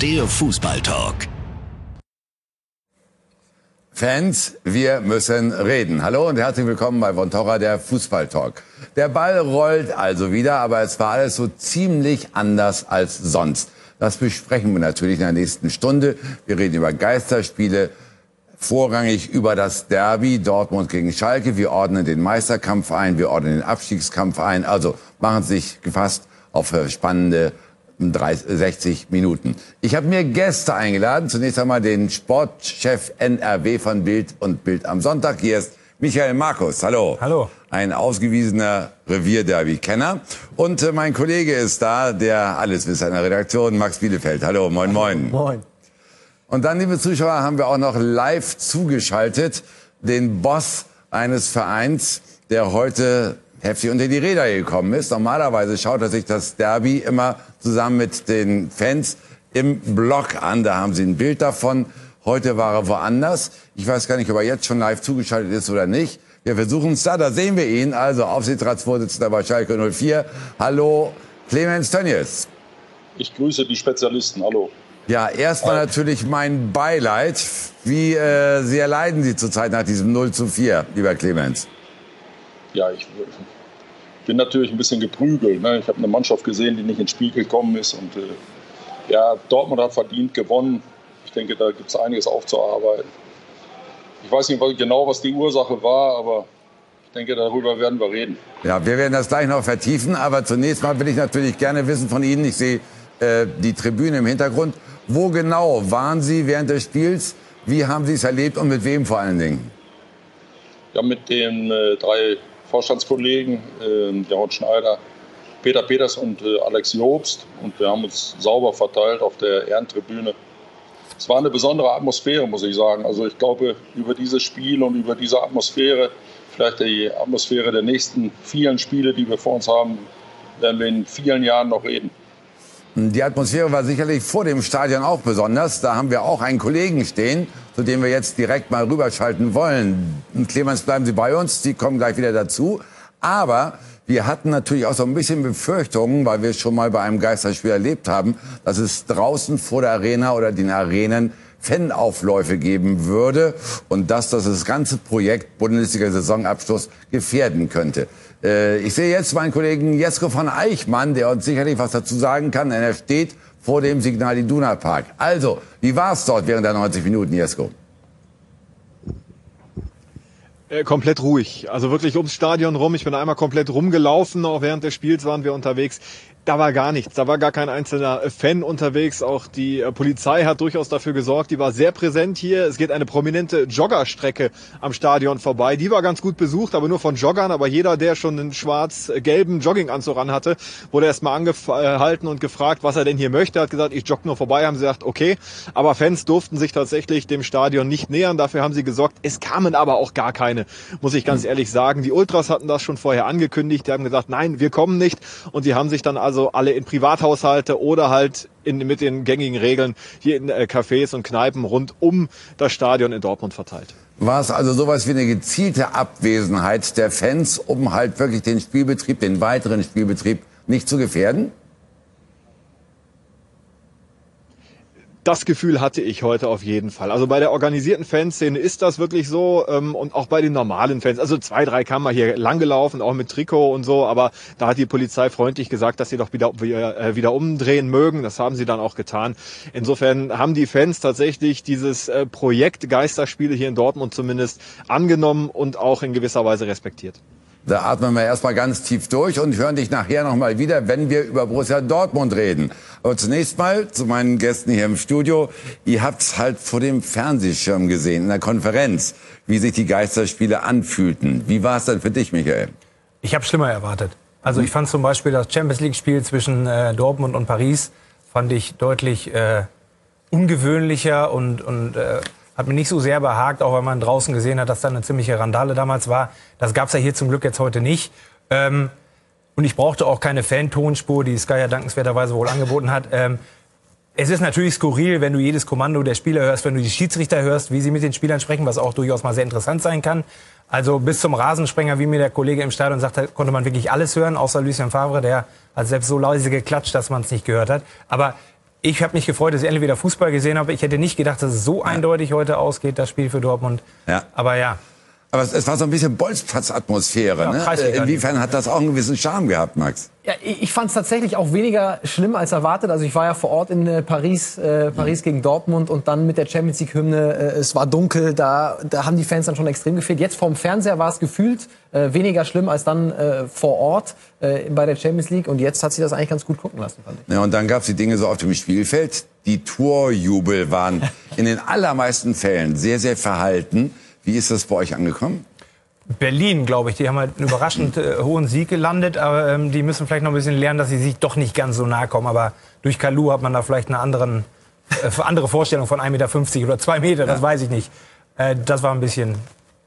der Fußballtalk. Fans, wir müssen reden. Hallo und herzlich willkommen bei Von Torra, der Fußballtalk. Der Ball rollt also wieder, aber es war alles so ziemlich anders als sonst. Das besprechen wir natürlich in der nächsten Stunde. Wir reden über Geisterspiele, vorrangig über das Derby Dortmund gegen Schalke. Wir ordnen den Meisterkampf ein, wir ordnen den Abstiegskampf ein. Also machen Sie sich gefasst auf spannende 30, 60 Minuten. Ich habe mir Gäste eingeladen. Zunächst einmal den Sportchef NRW von Bild und Bild am Sonntag. Hier ist Michael Markus. Hallo. Hallo. Ein ausgewiesener Revierderby-Kenner. Und äh, mein Kollege ist da, der Alleswisser in der Redaktion, Max Bielefeld. Hallo, moin, moin. Moin. Und dann, liebe Zuschauer, haben wir auch noch live zugeschaltet den Boss eines Vereins, der heute heftig unter die Räder gekommen ist. Normalerweise schaut er sich das Derby immer zusammen mit den Fans im Block an. Da haben sie ein Bild davon. Heute war er woanders. Ich weiß gar nicht, ob er jetzt schon live zugeschaltet ist oder nicht. Wir versuchen es da. Da sehen wir ihn. Also Aufsichtsratsvorsitzender bei Schalke 04. Hallo, Clemens Tönnies. Ich grüße die Spezialisten. Hallo. Ja, erstmal natürlich mein Beileid. Wie äh, sehr leiden Sie zurzeit nach diesem 0 zu 4, lieber Clemens? Ja, ich bin natürlich ein bisschen geprügelt. Ne? Ich habe eine Mannschaft gesehen, die nicht ins Spiel gekommen ist. Und äh, ja, Dortmund hat verdient gewonnen. Ich denke, da gibt es einiges aufzuarbeiten. Ich weiß nicht genau, was die Ursache war, aber ich denke, darüber werden wir reden. Ja, wir werden das gleich noch vertiefen. Aber zunächst mal will ich natürlich gerne wissen von Ihnen, ich sehe äh, die Tribüne im Hintergrund. Wo genau waren Sie während des Spiels? Wie haben Sie es erlebt und mit wem vor allen Dingen? Ja, mit den äh, drei Vorstandskollegen, äh, Jaron Schneider, Peter Peters und äh, Alex Jobst. Und wir haben uns sauber verteilt auf der Ehrentribüne. Es war eine besondere Atmosphäre, muss ich sagen. Also ich glaube, über dieses Spiel und über diese Atmosphäre, vielleicht die Atmosphäre der nächsten vielen Spiele, die wir vor uns haben, werden wir in vielen Jahren noch reden. Die Atmosphäre war sicherlich vor dem Stadion auch besonders. Da haben wir auch einen Kollegen stehen, zu dem wir jetzt direkt mal rüberschalten wollen. Clemens, bleiben Sie bei uns, Sie kommen gleich wieder dazu. Aber wir hatten natürlich auch so ein bisschen Befürchtungen, weil wir es schon mal bei einem Geisterspiel erlebt haben, dass es draußen vor der Arena oder den Arenen Fanaufläufe geben würde und dass das das ganze Projekt Bundesliga-Saisonabschluss gefährden könnte. Äh, ich sehe jetzt meinen Kollegen Jesko von Eichmann, der uns sicherlich was dazu sagen kann, denn er steht vor dem Signal Iduna Park. Also, wie war es dort während der 90 Minuten, Jesko? Äh, komplett ruhig. Also wirklich ums Stadion rum. Ich bin einmal komplett rumgelaufen. Auch während des Spiels waren wir unterwegs da war gar nichts. Da war gar kein einzelner Fan unterwegs. Auch die äh, Polizei hat durchaus dafür gesorgt. Die war sehr präsent hier. Es geht eine prominente Joggerstrecke am Stadion vorbei. Die war ganz gut besucht, aber nur von Joggern. Aber jeder, der schon einen schwarz-gelben Jogginganzug an hatte, wurde erstmal angehalten und gefragt, was er denn hier möchte. Er hat gesagt, ich jogge nur vorbei. Haben sie gesagt, okay. Aber Fans durften sich tatsächlich dem Stadion nicht nähern. Dafür haben sie gesorgt. Es kamen aber auch gar keine, muss ich ganz ehrlich sagen. Die Ultras hatten das schon vorher angekündigt. Die haben gesagt, nein, wir kommen nicht. Und die haben sich dann also also alle in Privathaushalte oder halt in, mit den gängigen Regeln hier in äh, Cafés und Kneipen rund um das Stadion in Dortmund verteilt. War es also sowas wie eine gezielte Abwesenheit der Fans, um halt wirklich den Spielbetrieb, den weiteren Spielbetrieb nicht zu gefährden? Das Gefühl hatte ich heute auf jeden Fall. Also bei der organisierten Fanszene ist das wirklich so ähm, und auch bei den normalen Fans. Also zwei, drei kamen hier langgelaufen, auch mit Trikot und so, aber da hat die Polizei freundlich gesagt, dass sie doch wieder, äh, wieder umdrehen mögen. Das haben sie dann auch getan. Insofern haben die Fans tatsächlich dieses äh, Projekt Geisterspiele hier in Dortmund zumindest angenommen und auch in gewisser Weise respektiert. Da atmen wir erstmal ganz tief durch und hören dich nachher nochmal wieder, wenn wir über Borussia Dortmund reden. Aber zunächst mal zu meinen Gästen hier im Studio. Ihr habt's halt vor dem Fernsehschirm gesehen, in der Konferenz, wie sich die Geisterspiele anfühlten. Wie war es denn für dich, Michael? Ich habe schlimmer erwartet. Also ich fand zum Beispiel das Champions League-Spiel zwischen äh, Dortmund und Paris fand ich deutlich äh, ungewöhnlicher und, und äh, hat mir nicht so sehr behagt, auch weil man draußen gesehen hat, dass da eine ziemliche Randale damals war. Das gab's ja hier zum Glück jetzt heute nicht. Ähm, und ich brauchte auch keine Fan-Tonspur, die Sky ja dankenswerterweise wohl angeboten hat. Ähm, es ist natürlich skurril, wenn du jedes Kommando der Spieler hörst, wenn du die Schiedsrichter hörst, wie sie mit den Spielern sprechen, was auch durchaus mal sehr interessant sein kann. Also bis zum Rasensprenger, wie mir der Kollege im Stadion sagte, konnte man wirklich alles hören, außer Lucien Favre, der hat selbst so leise geklatscht, dass man es nicht gehört hat. Aber ich habe mich gefreut, dass ich endlich wieder Fußball gesehen habe. Ich hätte nicht gedacht, dass es so eindeutig heute ausgeht, das Spiel für Dortmund. Ja. Aber ja, Aber es, es war so ein bisschen Bolzplatz-Atmosphäre. Ja, ne? Äh, Inwiefern hat das auch einen gewissen Charme gehabt, Max? Ja, ich fand es tatsächlich auch weniger schlimm als erwartet. Also ich war ja vor Ort in äh, Paris, äh, Paris gegen Dortmund und dann mit der Champions League Hymne. Äh, es war dunkel, da, da haben die Fans dann schon extrem gefehlt. Jetzt vorm Fernseher war es gefühlt äh, weniger schlimm als dann äh, vor Ort äh, bei der Champions League. Und jetzt hat sich das eigentlich ganz gut gucken lassen, fand ich. Ja, und dann gab es die Dinge so auf dem Spielfeld. Die Torjubel waren in den allermeisten Fällen sehr, sehr verhalten. Wie ist das bei euch angekommen? Berlin, glaube ich, die haben halt einen überraschend äh, hohen Sieg gelandet, aber ähm, die müssen vielleicht noch ein bisschen lernen, dass sie sich doch nicht ganz so nahe kommen. Aber durch Kalu hat man da vielleicht eine anderen, äh, andere Vorstellung von 1,50 Meter oder 2 Meter, das weiß ich nicht. Äh, das war ein bisschen,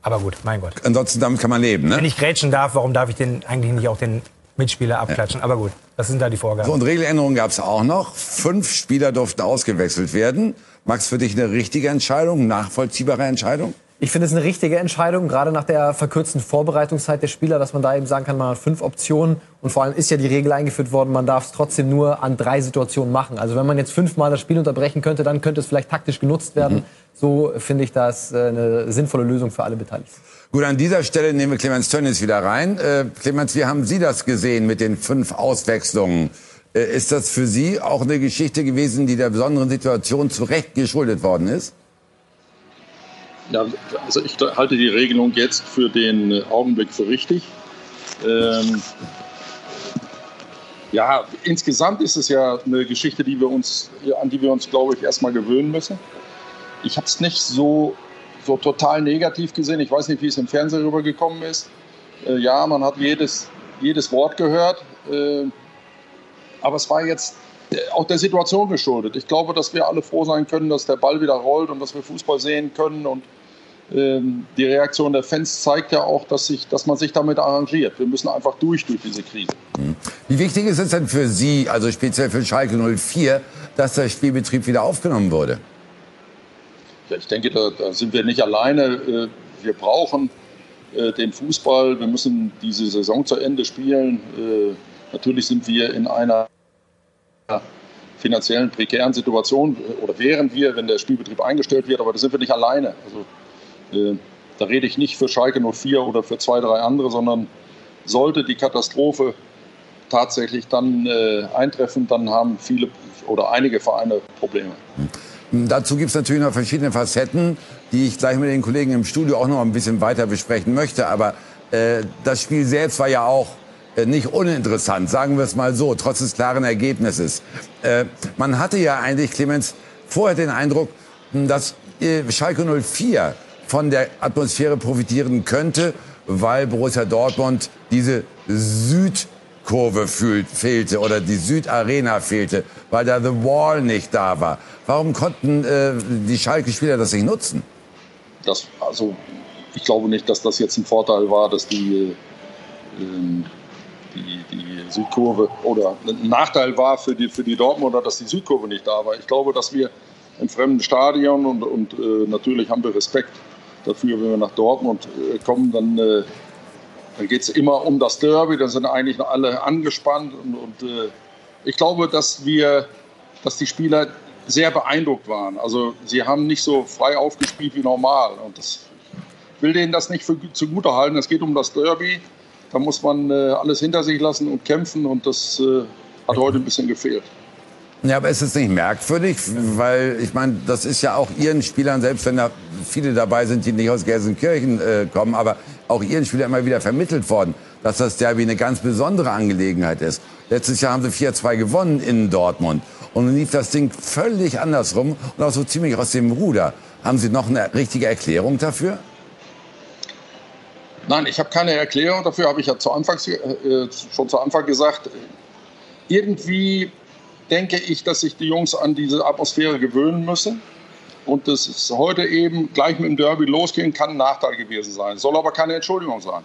aber gut, mein Gott. Ansonsten damit kann man leben, Wenn ne? ich grätschen darf, warum darf ich denn eigentlich nicht auch den Mitspieler abklatschen? Aber gut, das sind da die Vorgaben. So, und Regeländerungen gab es auch noch. Fünf Spieler durften ausgewechselt werden. Max, für dich eine richtige Entscheidung, nachvollziehbare Entscheidung? Ich finde es eine richtige Entscheidung, gerade nach der verkürzten Vorbereitungszeit der Spieler, dass man da eben sagen kann, man hat fünf Optionen. Und vor allem ist ja die Regel eingeführt worden, man darf es trotzdem nur an drei Situationen machen. Also wenn man jetzt fünfmal das Spiel unterbrechen könnte, dann könnte es vielleicht taktisch genutzt werden. So finde ich das äh, eine sinnvolle Lösung für alle Beteiligten. Gut, an dieser Stelle nehmen wir Clemens Tönnies wieder rein. Äh, Clemens, wie haben Sie das gesehen mit den fünf Auswechslungen? Äh, ist das für Sie auch eine Geschichte gewesen, die der besonderen Situation zu Recht geschuldet worden ist? Ja, also ich halte die Regelung jetzt für den Augenblick für richtig. Ähm, ja, insgesamt ist es ja eine Geschichte, die wir uns, an die wir uns, glaube ich, erstmal gewöhnen müssen. Ich habe es nicht so, so total negativ gesehen. Ich weiß nicht, wie es im Fernsehen rübergekommen ist. Äh, ja, man hat jedes, jedes Wort gehört. Äh, aber es war jetzt auch der Situation geschuldet. Ich glaube, dass wir alle froh sein können, dass der Ball wieder rollt und dass wir Fußball sehen können. Und ähm, die Reaktion der Fans zeigt ja auch, dass, sich, dass man sich damit arrangiert. Wir müssen einfach durch durch diese Krise. Wie wichtig ist es denn für Sie, also speziell für Schalke 04, dass der Spielbetrieb wieder aufgenommen wurde? Ja, ich denke, da, da sind wir nicht alleine. Äh, Wir brauchen äh, den Fußball. Wir müssen diese Saison zu Ende spielen. Äh, Natürlich sind wir in einer finanziellen prekären Situation äh, oder wären wir, wenn der Spielbetrieb eingestellt wird, aber da sind wir nicht alleine. Also, äh, da rede ich nicht für Schalke 04 oder für zwei, drei andere, sondern sollte die Katastrophe tatsächlich dann äh, eintreffen, dann haben viele oder einige Vereine Probleme. Dazu gibt es natürlich noch verschiedene Facetten, die ich gleich mit den Kollegen im Studio auch noch ein bisschen weiter besprechen möchte. Aber äh, das Spiel selbst war ja auch nicht uninteressant, sagen wir es mal so, trotz des klaren Ergebnisses. Äh, man hatte ja eigentlich, Clemens, vorher den Eindruck, mh, dass äh, Schalke 04 von der Atmosphäre profitieren könnte, weil Borussia Dortmund diese Südkurve fühlt, fehlte oder die Südarena fehlte, weil da The Wall nicht da war. Warum konnten äh, die Schalke-Spieler das nicht nutzen? Das, also, ich glaube nicht, dass das jetzt ein Vorteil war, dass die, äh, die, die Südkurve oder ein Nachteil war für die, für die Dortmunder, dass die Südkurve nicht da war. Ich glaube, dass wir im fremden Stadion und, und äh, natürlich haben wir Respekt dafür, wenn wir nach Dortmund äh, kommen, dann, äh, dann geht es immer um das Derby, dann sind eigentlich noch alle angespannt und, und äh, ich glaube, dass wir, dass die Spieler sehr beeindruckt waren. Also sie haben nicht so frei aufgespielt wie normal und das, ich will denen das nicht für, zugute halten. Es geht um das Derby, da muss man äh, alles hinter sich lassen und kämpfen und das äh, hat heute ein bisschen gefehlt. Ja, aber ist es nicht merkwürdig? Weil, ich meine, das ist ja auch Ihren Spielern, selbst wenn da viele dabei sind, die nicht aus Gelsenkirchen äh, kommen, aber auch Ihren Spielern immer wieder vermittelt worden, dass das Derby eine ganz besondere Angelegenheit ist. Letztes Jahr haben sie 4-2 gewonnen in Dortmund. Und dann lief das Ding völlig andersrum und auch so ziemlich aus dem Ruder. Haben Sie noch eine richtige Erklärung dafür? Nein, ich habe keine Erklärung dafür, habe ich ja zu Anfangs, äh, schon zu Anfang gesagt. Irgendwie denke ich, dass sich die Jungs an diese Atmosphäre gewöhnen müssen. Und dass es heute eben gleich mit dem Derby losgehen kann ein Nachteil gewesen sein. Soll aber keine Entschuldigung sein.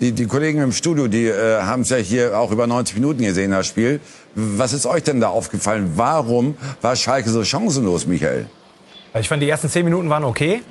Die, die Kollegen im Studio, die äh, haben es ja hier auch über 90 Minuten gesehen, das Spiel. Was ist euch denn da aufgefallen? Warum war Schalke so chancenlos, Michael? Ich fand, die ersten zehn Minuten waren okay.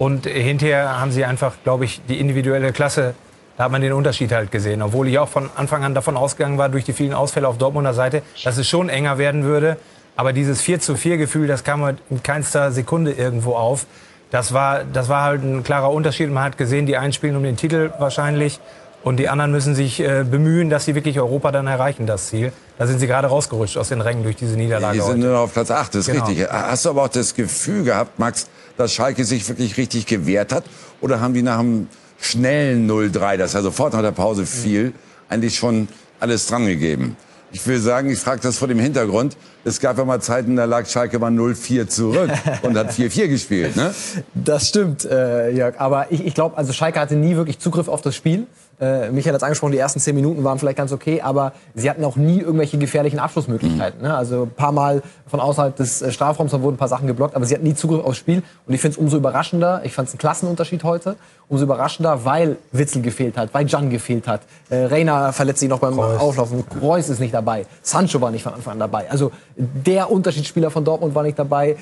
Und hinterher haben sie einfach, glaube ich, die individuelle Klasse Da hat man den Unterschied halt gesehen. Obwohl ich auch von Anfang an davon ausgegangen war, durch die vielen Ausfälle auf Dortmunder Seite, dass es schon enger werden würde. Aber dieses 4 zu 4 Gefühl, das kam halt in keinster Sekunde irgendwo auf. Das war, das war halt ein klarer Unterschied. Man hat gesehen, die einen spielen um den Titel wahrscheinlich und die anderen müssen sich äh, bemühen, dass sie wirklich Europa dann erreichen, das Ziel. Da sind sie gerade rausgerutscht aus den Rängen durch diese Niederlage. Die sind heute. nur auf Platz 8, das ist Genau. richtig. Hast du aber auch das Gefühl gehabt, Max, dass Schalke sich wirklich richtig gewehrt hat? Oder haben die nach einem schnellen 0-3, das ja sofort nach der Pause fiel, eigentlich schon alles dran gegeben? Ich will sagen, ich frage das vor dem Hintergrund. Es gab ja mal Zeiten, da lag Schalke mal 0-4 zurück und hat 4-4 gespielt. Ne? Das stimmt, äh, Jörg. Aber ich, ich glaube, also Schalke hatte nie wirklich Zugriff auf das Spiel. Äh, Michael hat es angesprochen, die ersten zehn Minuten waren vielleicht ganz okay, aber sie hatten auch nie irgendwelche gefährlichen Abschlussmöglichkeiten. Ne? Also ein paar Mal von außerhalb des äh, Strafraums, da wurden ein paar Sachen geblockt, aber sie hatten nie Zugriff aufs Spiel. Und ich finde es umso überraschender, ich fand es einen Klassenunterschied heute, umso überraschender, weil Witzel gefehlt hat, weil Jan gefehlt hat. Äh, Reina verletzt sich noch beim Auflaufen, Reus ist nicht dabei, Sancho war nicht von Anfang an dabei. Also der Unterschiedsspieler von Dortmund war nicht dabei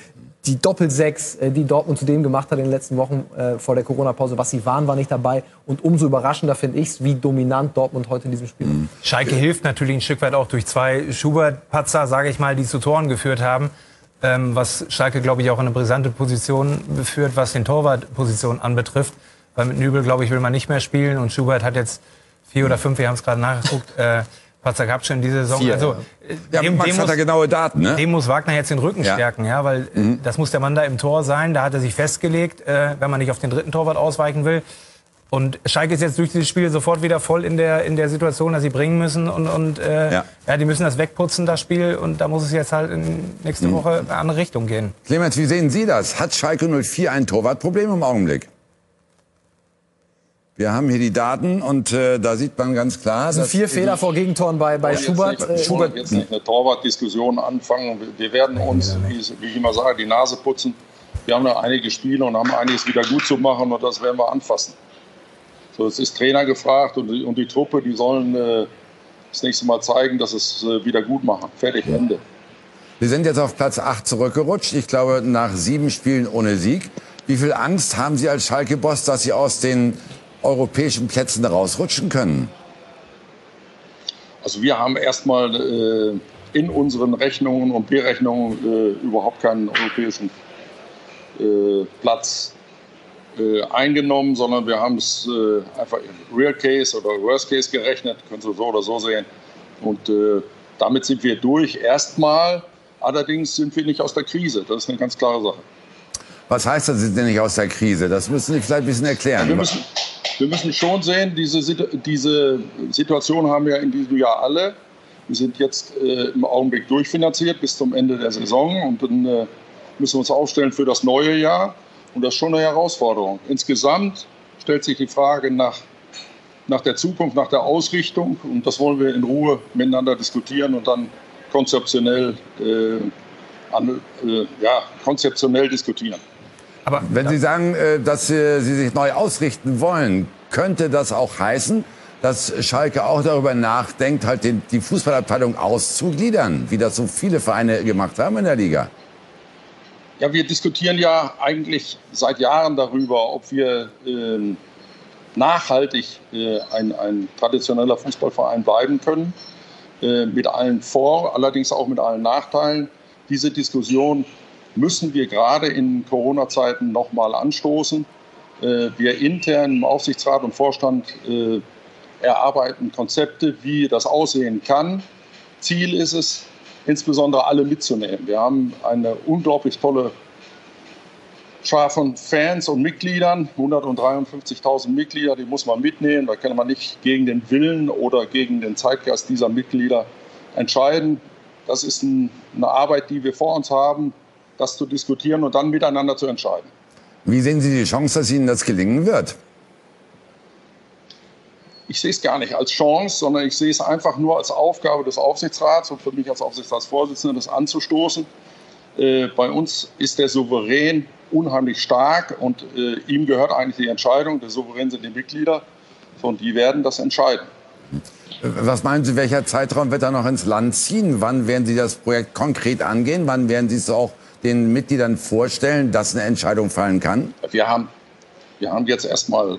die Doppelsechs, äh, die Dortmund zu dem gemacht hat in den letzten Wochen äh, vor der Corona-Pause, was sie waren, war nicht dabei. Und umso überraschender finde ich es, wie dominant Dortmund heute in diesem Spiel Mhm. ist. Schalke hilft natürlich ein Stück weit auch durch zwei Schubert-Patzer, sage ich mal, die zu Toren geführt haben. Ähm, was Schalke, glaube ich, auch in eine brisante Position führt, was den Torwartposition anbetrifft. Weil mit Nübel, glaube ich, will man nicht mehr spielen. Und Schubert hat jetzt vier oder fünf, wir haben es gerade nachgeguckt, äh, Patzer gehabt schon in dieser Saison. Vier, also, ja. äh, dem, Max dem hat da muss, genaue Daten. Ne? dem muss Wagner jetzt den Rücken Ja. stärken, ja, weil äh, das muss der Mann da im Tor sein. Da hat er sich festgelegt, äh, wenn man nicht auf den dritten Torwart ausweichen will. Und Schalke ist jetzt durch dieses Spiel sofort wieder voll in der, in der Situation, dass sie bringen müssen. Und, und äh, Ja. ja. die müssen das wegputzen, das Spiel. Und da muss es jetzt halt in nächste Woche in eine andere Richtung gehen. Clemens, wie sehen Sie das? Hat Schalke 04 ein Torwartproblem im Augenblick? Wir haben hier die Daten und äh, da sieht man ganz klar, Das sind vier Fehler vor Gegentoren bei, bei Jetzt Schubert. nicht, Äh, wir wollen jetzt nicht eine Torwartdiskussion anfangen. Wir werden uns, wie ich- wie ich immer sage, die Nase putzen. Wir haben noch einige Spiele und haben einiges wieder gut zu machen und das werden wir anfassen. So, es ist Trainer gefragt und die, und die Truppe, die sollen äh, das nächste Mal zeigen, dass es äh, wieder gut machen. Fertig, Ende. wir sind jetzt auf Platz 8 zurückgerutscht. Ich glaube, nach sieben Spielen ohne Sieg. Wie viel Angst haben Sie als Schalke-Boss, dass Sie aus den europäischen Plätzen rausrutschen können? Also wir haben erstmal äh, in unseren Rechnungen und Berechnungen äh, überhaupt keinen europäischen äh, Platz äh, eingenommen, sondern wir haben es äh, einfach im Real Case oder Worst Case gerechnet, können Sie so oder so sehen. Und äh, damit sind wir durch erstmal. Allerdings sind wir nicht aus der Krise. Das ist eine ganz klare Sache. Was heißt das, denn nicht aus der Krise? Das müssen Sie vielleicht ein bisschen erklären. Wir müssen, wir müssen schon sehen, diese, diese Situation haben wir in diesem Jahr alle. Wir sind jetzt äh, im Augenblick durchfinanziert bis zum Ende der Saison und dann äh, müssen wir uns aufstellen für das neue Jahr. Und das ist schon eine Herausforderung. Insgesamt stellt sich die Frage nach, nach der Zukunft, nach der Ausrichtung. Und das wollen wir in Ruhe miteinander diskutieren und dann konzeptionell, äh, an, äh, ja, konzeptionell diskutieren. Aber Wenn Sie sagen, äh, dass äh, Sie sich neu ausrichten wollen, könnte das auch heißen, dass Schalke auch darüber nachdenkt, halt den, die Fußballabteilung auszugliedern, wie das so viele Vereine gemacht haben in der Liga? Ja, wir diskutieren ja eigentlich seit Jahren darüber, ob wir ähm, nachhaltig äh, ein, ein traditioneller Fußballverein bleiben können, äh, mit allen Vor-, allerdings auch mit allen Nachteilen. Diese Diskussion müssen wir gerade in Corona-Zeiten nochmal anstoßen. Äh, wir intern im Aufsichtsrat und Vorstand äh, erarbeiten Konzepte, wie das aussehen kann. Ziel ist es, insbesondere alle mitzunehmen. Wir haben eine unglaublich tolle Schar von Fans und Mitgliedern, 153.000 Mitglieder, die muss man mitnehmen. Da kann man nicht gegen den Willen oder gegen den Zeitgeist dieser Mitglieder entscheiden. Das ist ein, eine Arbeit, die wir vor uns haben, das zu diskutieren und dann miteinander zu entscheiden. Wie sehen Sie die Chance, dass Ihnen das gelingen wird? ich sehe es gar nicht als Chance, sondern ich sehe es einfach nur als Aufgabe des Aufsichtsrats und für mich als Aufsichtsratsvorsitzender das anzustoßen. Äh, bei uns ist der Souverän unheimlich stark und äh, ihm gehört eigentlich die Entscheidung. Der Souverän sind die Mitglieder und die werden das entscheiden. Was meinen Sie, welcher Zeitraum wird da noch ins Land ziehen? Wann werden Sie das Projekt konkret angehen? Wann werden Sie es auch den Mitgliedern vorstellen, dass eine Entscheidung fallen kann? Wir haben, wir haben jetzt erstmal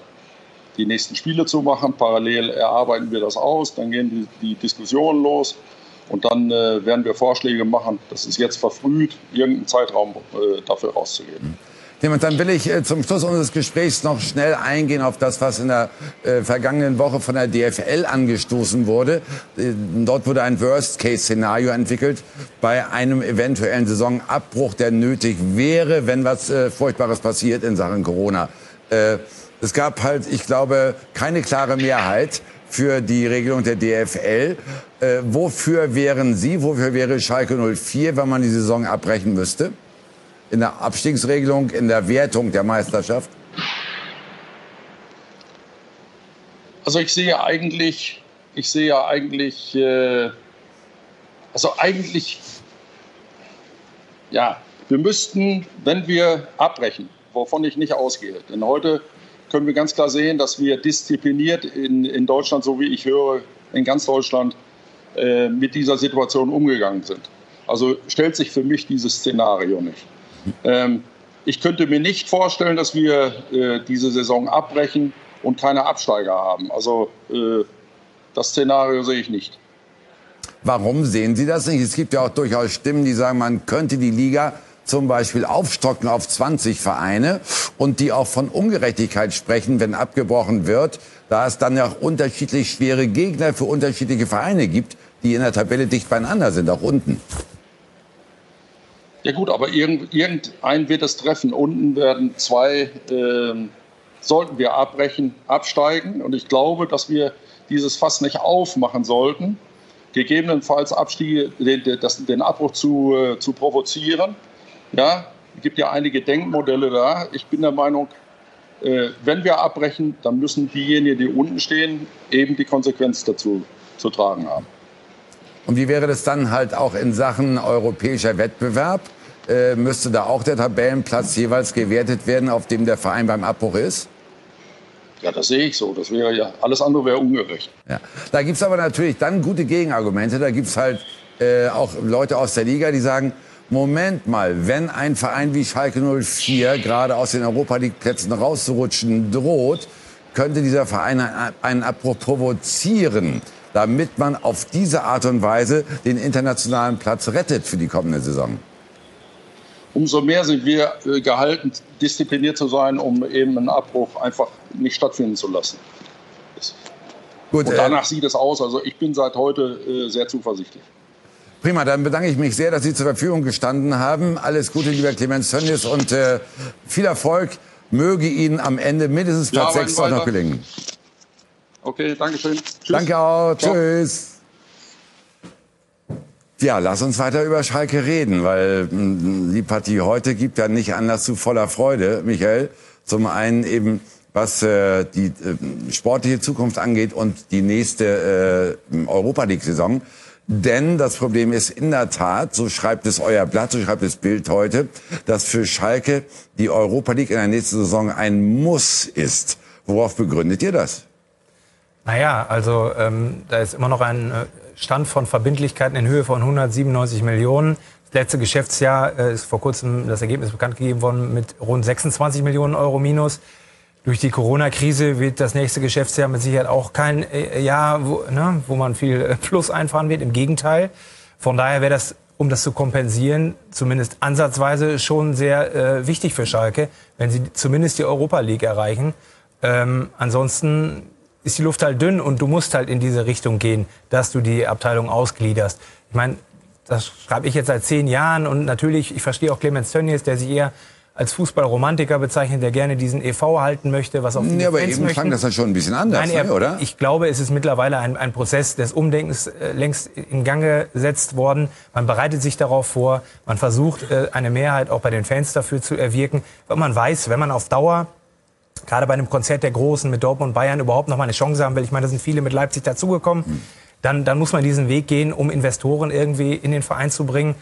die nächsten Spiele zu machen. Parallel erarbeiten wir das aus, dann gehen die, die Diskussionen los und dann äh, werden wir Vorschläge machen. Das ist jetzt verfrüht, irgendeinen Zeitraum äh, dafür rauszugeben. Clemens, dann will ich äh, zum Schluss unseres Gesprächs noch schnell eingehen auf das, was in der äh, vergangenen Woche von der DFL angestoßen wurde. Äh, dort wurde ein Worst-Case-Szenario entwickelt bei einem eventuellen Saisonabbruch, der nötig wäre, wenn was äh, Furchtbares passiert in Sachen Corona. Äh, es gab halt, ich glaube, keine klare Mehrheit für die Regelung der DFL. Äh, wofür wären Sie, wofür wäre Schalke 04, wenn man die Saison abbrechen müsste? In der Abstiegsregelung, in der Wertung der Meisterschaft? Also ich sehe eigentlich, ich sehe eigentlich, äh, also eigentlich, ja, wir müssten, wenn wir abbrechen, wovon ich nicht ausgehe, denn heute können wir ganz klar sehen, dass wir diszipliniert in, in Deutschland, so wie ich höre, in ganz Deutschland äh, mit dieser Situation umgegangen sind. Also stellt sich für mich dieses Szenario nicht. Ähm, ich könnte mir nicht vorstellen, dass wir äh, diese Saison abbrechen und keine Absteiger haben. Also äh, das Szenario sehe ich nicht. Warum sehen Sie das nicht? Es gibt ja auch durchaus Stimmen, die sagen, man könnte die Liga zum Beispiel aufstocken auf 20 Vereine und die auch von Ungerechtigkeit sprechen, wenn abgebrochen wird, da es dann ja auch unterschiedlich schwere Gegner für unterschiedliche Vereine gibt, die in der Tabelle dicht beieinander sind, auch unten. Ja gut, aber irgend, irgendein wird es treffen. Unten werden zwei, äh, sollten wir abbrechen, absteigen. Und ich glaube, dass wir dieses Fass nicht aufmachen sollten, gegebenenfalls Abstiege, den, den Abbruch zu, äh, zu provozieren. Ja, es gibt ja einige Denkmodelle da. Ich bin der Meinung, äh, wenn wir abbrechen, dann müssen diejenigen, die unten stehen, eben die Konsequenz dazu zu tragen haben. Und wie wäre das dann halt auch in Sachen europäischer Wettbewerb? Äh, müsste da auch der Tabellenplatz jeweils gewertet werden, auf dem der Verein beim Abbruch ist? Ja, das sehe ich so. Das wäre ja, alles andere wäre ungerecht. Ja. Da gibt es aber natürlich dann gute Gegenargumente. Da gibt es halt äh, auch Leute aus der Liga, die sagen, Moment mal, wenn ein Verein wie Schalke 04 gerade aus den Europa League Plätzen rauszurutschen droht, könnte dieser Verein einen Abbruch provozieren damit man auf diese Art und Weise den internationalen Platz rettet für die kommende Saison? Umso mehr sind wir äh, gehalten, diszipliniert zu sein, um eben einen Abbruch einfach nicht stattfinden zu lassen. Gut, und äh, danach äh, sieht es aus. Also ich bin seit heute äh, sehr zuversichtlich. Prima, dann bedanke ich mich sehr, dass Sie zur Verfügung gestanden haben. Alles Gute, lieber Clemens Tönnies, und äh, viel Erfolg. Möge Ihnen am Ende mindestens Platz ja, 6 auch noch gelingen. Okay, danke schön. Tschüss. Danke auch. Ciao. Tschüss. Ja, lass uns weiter über Schalke reden, weil mm, die Partie heute gibt ja nicht Anlass zu voller Freude, Michael. Zum einen eben, was äh, die äh, sportliche Zukunft angeht und die nächste äh, Europa League-Saison. Denn das Problem ist in der Tat, so schreibt es euer Blatt, so schreibt es Bild heute, dass für Schalke die Europa League in der nächsten Saison ein Muss ist. Worauf begründet ihr das? Naja, also ähm, da ist immer noch ein äh, Stand von Verbindlichkeiten in Höhe von 197 Millionen. Das letzte Geschäftsjahr äh, ist vor kurzem das Ergebnis bekannt gegeben worden mit rund 26 Millionen Euro minus. Durch die Corona-Krise wird das nächste Geschäftsjahr mit Sicherheit auch kein äh, Jahr, wo, ne, wo man viel äh, Plus einfahren wird. Im Gegenteil. Von daher wäre das, um das zu kompensieren, zumindest ansatzweise schon sehr äh, wichtig für Schalke, wenn sie zumindest die Europa League erreichen. Ähm, ansonsten ist die Luft halt dünn und du musst halt in diese Richtung gehen, dass du die Abteilung ausgliederst. Ich meine, das schreibe ich jetzt seit zehn Jahren und natürlich, ich verstehe auch Clemens Tönnies, der sich eher als Fußballromantiker bezeichnet, der gerne diesen EV halten möchte, was auch die Ja, aber eben möchten. klang das dann schon ein bisschen anders, Nein, er, ne, oder? Ich glaube, es ist mittlerweile ein, ein Prozess des Umdenkens äh, längst in Gang gesetzt worden. Man bereitet sich darauf vor, man versucht, äh, eine Mehrheit auch bei den Fans dafür zu erwirken, weil man weiß, wenn man auf Dauer gerade bei einem Konzert der Großen mit Dortmund und Bayern überhaupt noch mal eine Chance haben will. Ich meine, da sind viele mit Leipzig dazugekommen. Dann, dann muss man diesen Weg gehen, um Investoren irgendwie in den Verein zu bringen,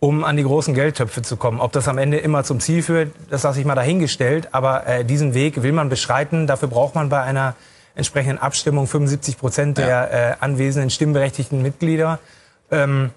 um an die großen Geldtöpfe zu kommen. Ob das am Ende immer zum Ziel führt, das lasse ich mal dahingestellt. Aber äh, diesen Weg will man beschreiten. Dafür braucht man bei einer entsprechenden Abstimmung 75 Prozent der ja. äh, anwesenden stimmberechtigten Mitglieder. Ähm,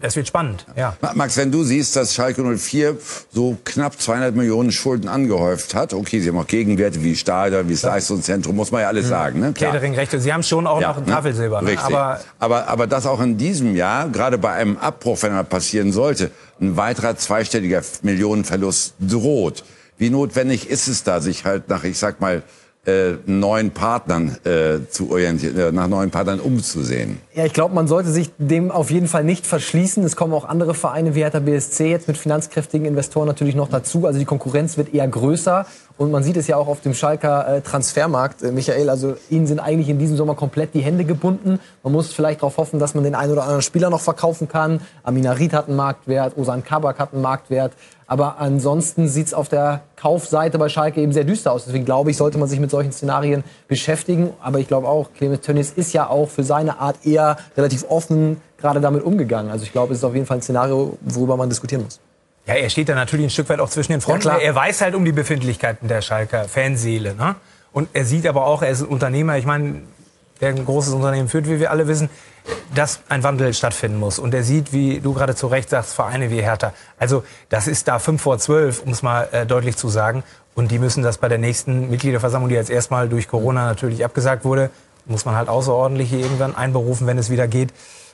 Das wird spannend, ja. Max, wenn du siehst, dass Schalke 04 so knapp 200 Millionen Schulden angehäuft hat, okay, sie haben auch Gegenwerte wie Stadion, wie das Leistungszentrum, muss man ja alles mhm. sagen. Ne? Cateringrechte, sie haben schon auch ja, noch ein ne? Tafelsilber. Ne? Richtig. Aber, aber, aber das auch in diesem Jahr, gerade bei einem Abbruch, wenn er passieren sollte, ein weiterer zweistelliger Millionenverlust droht. Wie notwendig ist es da, sich halt nach, ich sag mal, äh, neuen Partnern äh, zu orientieren, äh, nach neuen Partnern umzusehen. Ja, ich glaube, man sollte sich dem auf jeden Fall nicht verschließen. Es kommen auch andere Vereine wie Hertha BSC jetzt mit finanzkräftigen Investoren natürlich noch dazu. Also die Konkurrenz wird eher größer. Und man sieht es ja auch auf dem Schalker äh, Transfermarkt, äh, Michael. Also ihnen sind eigentlich in diesem Sommer komplett die Hände gebunden. Man muss vielleicht darauf hoffen, dass man den einen oder anderen Spieler noch verkaufen kann. Amina Ried hat einen Marktwert, Osan Kabak hat einen Marktwert. Aber ansonsten sieht es auf der Kaufseite bei Schalke eben sehr düster aus. Deswegen glaube ich, sollte man sich mit solchen Szenarien beschäftigen. Aber ich glaube auch, Clemens Tönnies ist ja auch für seine Art eher relativ offen gerade damit umgegangen. Also ich glaube, es ist auf jeden Fall ein Szenario, worüber man diskutieren muss. Ja, er steht da natürlich ein Stück weit auch zwischen den Fronten. Ja, er weiß halt um die Befindlichkeiten der Schalker Fanseele. Ne? Und er sieht aber auch, er ist ein Unternehmer. Ich meine, der ein großes Unternehmen führt, wie wir alle wissen, dass ein Wandel stattfinden muss. Und er sieht, wie du gerade zu Recht sagst, Vereine wie Hertha. Also das ist da fünf vor zwölf, um es mal äh, deutlich zu sagen. Und die müssen das bei der nächsten Mitgliederversammlung, die jetzt erstmal durch Corona natürlich abgesagt wurde, muss man halt außerordentlich irgendwann einberufen, wenn es wieder geht.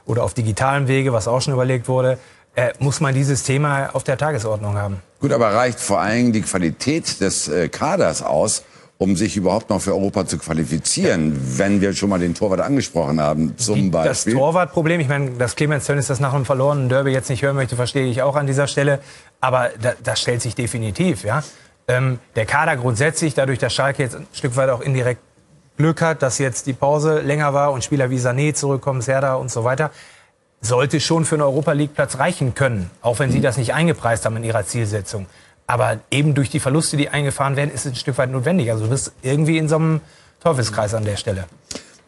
Oder auf digitalen Wege, was auch schon überlegt wurde, äh, muss man dieses Thema auf der Tagesordnung haben. Gut, aber reicht vor allem die Qualität des äh, Kaders aus, um sich überhaupt noch für Europa zu qualifizieren, wenn wir schon mal den Torwart angesprochen haben, zum Beispiel. Das Torwartproblem, ich meine, dass Clemens Tönnies das nach einem verlorenen Derby jetzt nicht hören möchte, verstehe ich auch an dieser Stelle. Aber da, das stellt sich definitiv, ja. Ähm, der Kader grundsätzlich, dadurch, dass Schalke jetzt ein Stück weit auch indirekt Glück hat, dass jetzt die Pause länger war und Spieler wie Sané zurückkommen, Serda und so weiter, sollte schon für einen Europa League Platz reichen können, auch wenn sie das nicht eingepreist haben in ihrer Zielsetzung. Aber eben durch die Verluste, die eingefahren werden, ist es ein Stück weit notwendig. Also du bist irgendwie in so einem Teufelskreis an der Stelle.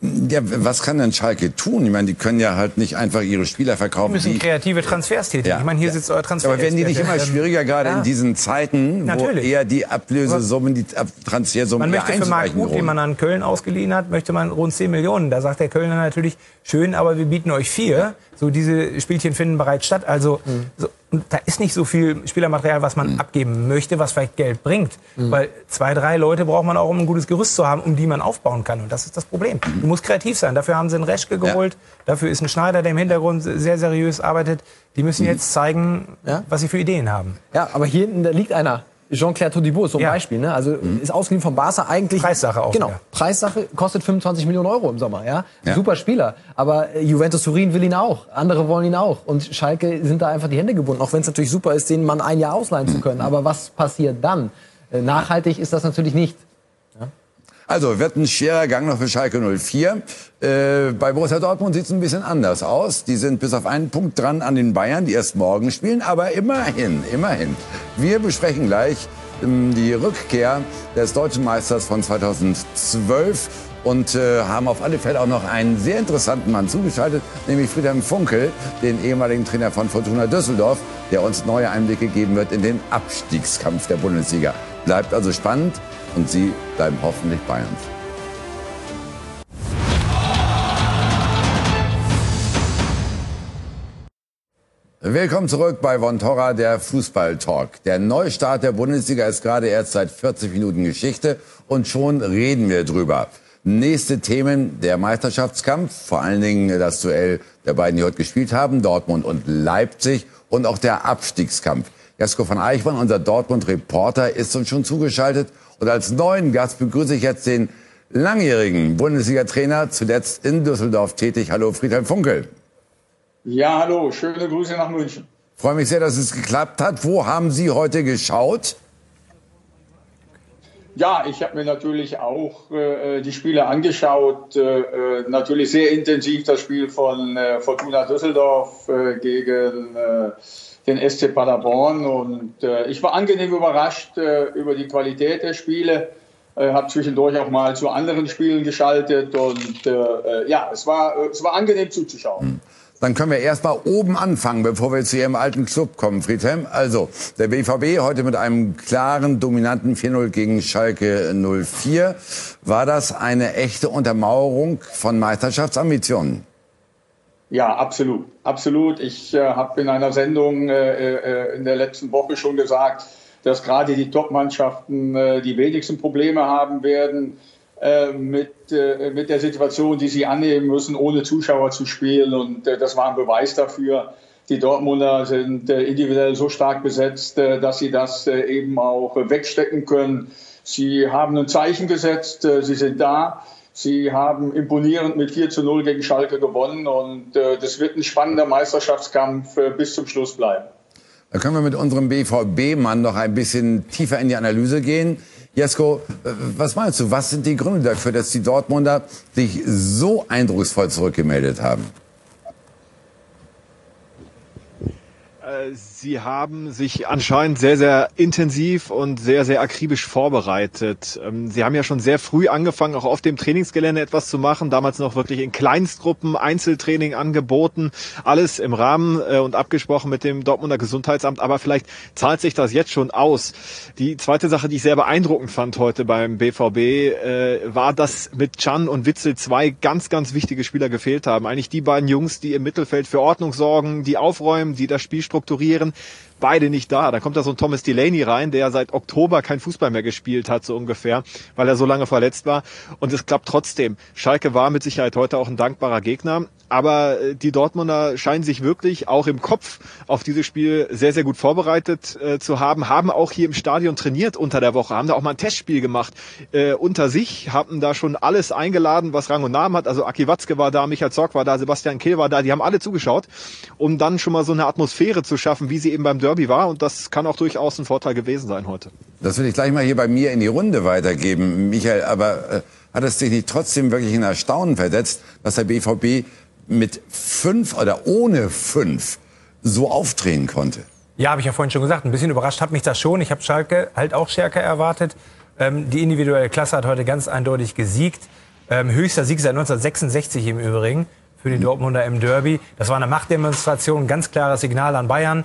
Ja, was kann denn Schalke tun? Ich meine, die können ja halt nicht einfach ihre Spieler verkaufen. Die müssen kreative Transfers tätigen. Ja. Ich meine, hier ja. sitzt euer Transfer. Aber werden die nicht immer schwieriger, gerade ja. in diesen Zeiten, Natürlich. wo eher die Ablösesummen, die Transfersummen Man möchte für Marc Uth, den man an Köln ausgeliehen hat, möchte man rund 10 Millionen. Da sagt der Kölner natürlich, schön, aber wir bieten euch vier. So diese Spielchen finden bereits statt. Also mhm. so, da ist nicht so viel Spielermaterial, was man mhm. abgeben möchte, was vielleicht Geld bringt. Mhm. Weil zwei, drei Leute braucht man auch, um ein gutes Gerüst zu haben, um die man aufbauen kann. Und das ist das Problem. Mhm. Du musst kreativ sein. Dafür haben sie einen Reschke geholt. Ja. Dafür ist ein Schneider, der im Hintergrund sehr seriös arbeitet. Die müssen mhm. jetzt zeigen, ja? was sie für Ideen haben. Ja, aber hier hinten da liegt einer. Jean-Claire Todibo ist so ein ja. Beispiel. Ne? Also mhm. ist ausgeliehen von Barca eigentlich. Preissache auch. Genau. Ja. Preissache kostet 25 Millionen Euro im Sommer. Ja? ja. Super Spieler. Aber äh, Juventus Turin will ihn auch. Andere wollen ihn auch. Und Schalke sind da einfach die Hände gebunden. Auch wenn es natürlich super ist, den Mann ein Jahr ausleihen zu können. Aber was passiert dann? Äh, nachhaltig ist das natürlich nicht. Also wird ein schwerer Gang noch für Schalke 04. Äh, bei Borussia Dortmund sieht es ein bisschen anders aus. Die sind bis auf einen Punkt dran an den Bayern, die erst morgen spielen. Aber immerhin, immerhin. Wir besprechen gleich ähm, die Rückkehr des deutschen Meisters von 2012 und äh, haben auf alle Fälle auch noch einen sehr interessanten Mann zugeschaltet, nämlich Friedhelm Funkel, den ehemaligen Trainer von Fortuna Düsseldorf, der uns neue Einblicke geben wird in den Abstiegskampf der Bundesliga. Bleibt also spannend und Sie bleiben hoffentlich bei uns. Willkommen zurück bei Von Torra, der Fußball-Talk. Der Neustart der Bundesliga ist gerade erst seit 40 Minuten Geschichte und schon reden wir drüber. Nächste Themen, der Meisterschaftskampf, vor allen Dingen das Duell der beiden, die heute gespielt haben, Dortmund und Leipzig und auch der Abstiegskampf. Jasko von Eichmann, unser Dortmund-Reporter, ist uns schon zugeschaltet und als neuen Gast begrüße ich jetzt den langjährigen Bundesliga-Trainer, zuletzt in Düsseldorf tätig. Hallo, Friedhelm Funkel. Ja, hallo, schöne Grüße nach München. Freue mich sehr, dass es geklappt hat. Wo haben Sie heute geschaut? Ja, ich habe mir natürlich auch äh, die Spiele angeschaut. Äh, äh, natürlich sehr intensiv das Spiel von äh, Fortuna Düsseldorf äh, gegen äh, den SC Paderborn. Und äh, ich war angenehm überrascht äh, über die Qualität der Spiele. Äh, habe zwischendurch auch mal zu anderen Spielen geschaltet und äh, äh, ja, es war, äh, es war angenehm zuzuschauen. Hm. Dann können wir erst mal oben anfangen, bevor wir zu Ihrem alten Club kommen, Friedhelm. Also, der BVB heute mit einem klaren, dominanten 4-0 gegen Schalke 04. War das eine echte Untermauerung von Meisterschaftsambitionen? Ja, absolut, absolut. Ich äh, habe in einer Sendung äh, äh, in der letzten Woche schon gesagt, dass gerade die Top-Mannschaften äh, die wenigsten Probleme haben werden äh, mit, äh, mit der Situation, die sie annehmen müssen, ohne Zuschauer zu spielen. Und das war ein Beweis dafür. Die Dortmunder sind individuell so stark besetzt, dass sie das eben auch wegstecken können. Sie haben ein Zeichen gesetzt, sie sind da. Sie haben imponierend mit 4 zu 0 gegen Schalke gewonnen und äh, das wird ein spannender Meisterschaftskampf äh, bis zum Schluss bleiben. Da können wir mit unserem BVB-Mann noch ein bisschen tiefer in die Analyse gehen. Jesko, äh, was meinst du, was sind die Gründe dafür, dass die Dortmunder sich so eindrucksvoll zurückgemeldet haben? Äh, Sie haben sich anscheinend sehr, sehr intensiv und sehr, sehr akribisch vorbereitet. Ähm, Sie haben ja schon sehr früh angefangen, auch auf dem Trainingsgelände etwas zu machen. Damals noch wirklich in Kleinstgruppen, Einzeltraining angeboten. Alles im Rahmen äh, und abgesprochen mit dem Dortmunder Gesundheitsamt. Aber vielleicht zahlt sich das jetzt schon aus. Die zweite Sache, die ich sehr beeindruckend fand heute beim BVB, äh, war, dass mit Chan und Witzel zwei ganz, ganz wichtige Spieler gefehlt haben. Eigentlich die beiden Jungs, die im Mittelfeld für Ordnung sorgen, die aufräumen, die das Spiel strukturieren, beide nicht da. Da kommt da so ein Thomas Delaney rein, der seit Oktober kein Fußball mehr gespielt hat, so ungefähr, weil er so lange verletzt war. Und es klappt trotzdem. Schalke war mit Sicherheit heute auch ein dankbarer Gegner. Aber äh, die Dortmunder scheinen sich wirklich auch im Kopf auf dieses Spiel sehr, sehr gut vorbereitet äh, zu haben, haben auch hier im Stadion trainiert unter der Woche, haben da auch mal ein Testspiel gemacht äh, unter sich, haben da schon alles eingeladen, was Rang und Namen hat. Also Aki Watzke war da, Michael Zorc war da, Sebastian Kehl war da, die haben alle zugeschaut, um dann schon mal so eine Atmosphäre zu schaffen, wie sie eben beim Derby war. Und das kann auch durchaus ein Vorteil gewesen sein heute. Das will ich gleich mal hier bei mir in die Runde weitergeben, Michael. Aber äh, hat es dich nicht trotzdem wirklich in Erstaunen versetzt, dass der BVB mit fünf oder ohne fünf so aufdrehen konnte? Ja, habe ich ja vorhin schon gesagt. Ein bisschen überrascht hat mich das schon. Ich habe Schalke halt auch stärker erwartet. Ähm, die individuelle Klasse hat heute ganz eindeutig gesiegt. Ähm, höchster Sieg seit 1966 im Übrigen für die Dortmunder im Derby. Das war eine Machtdemonstration, ganz klares Signal an Bayern.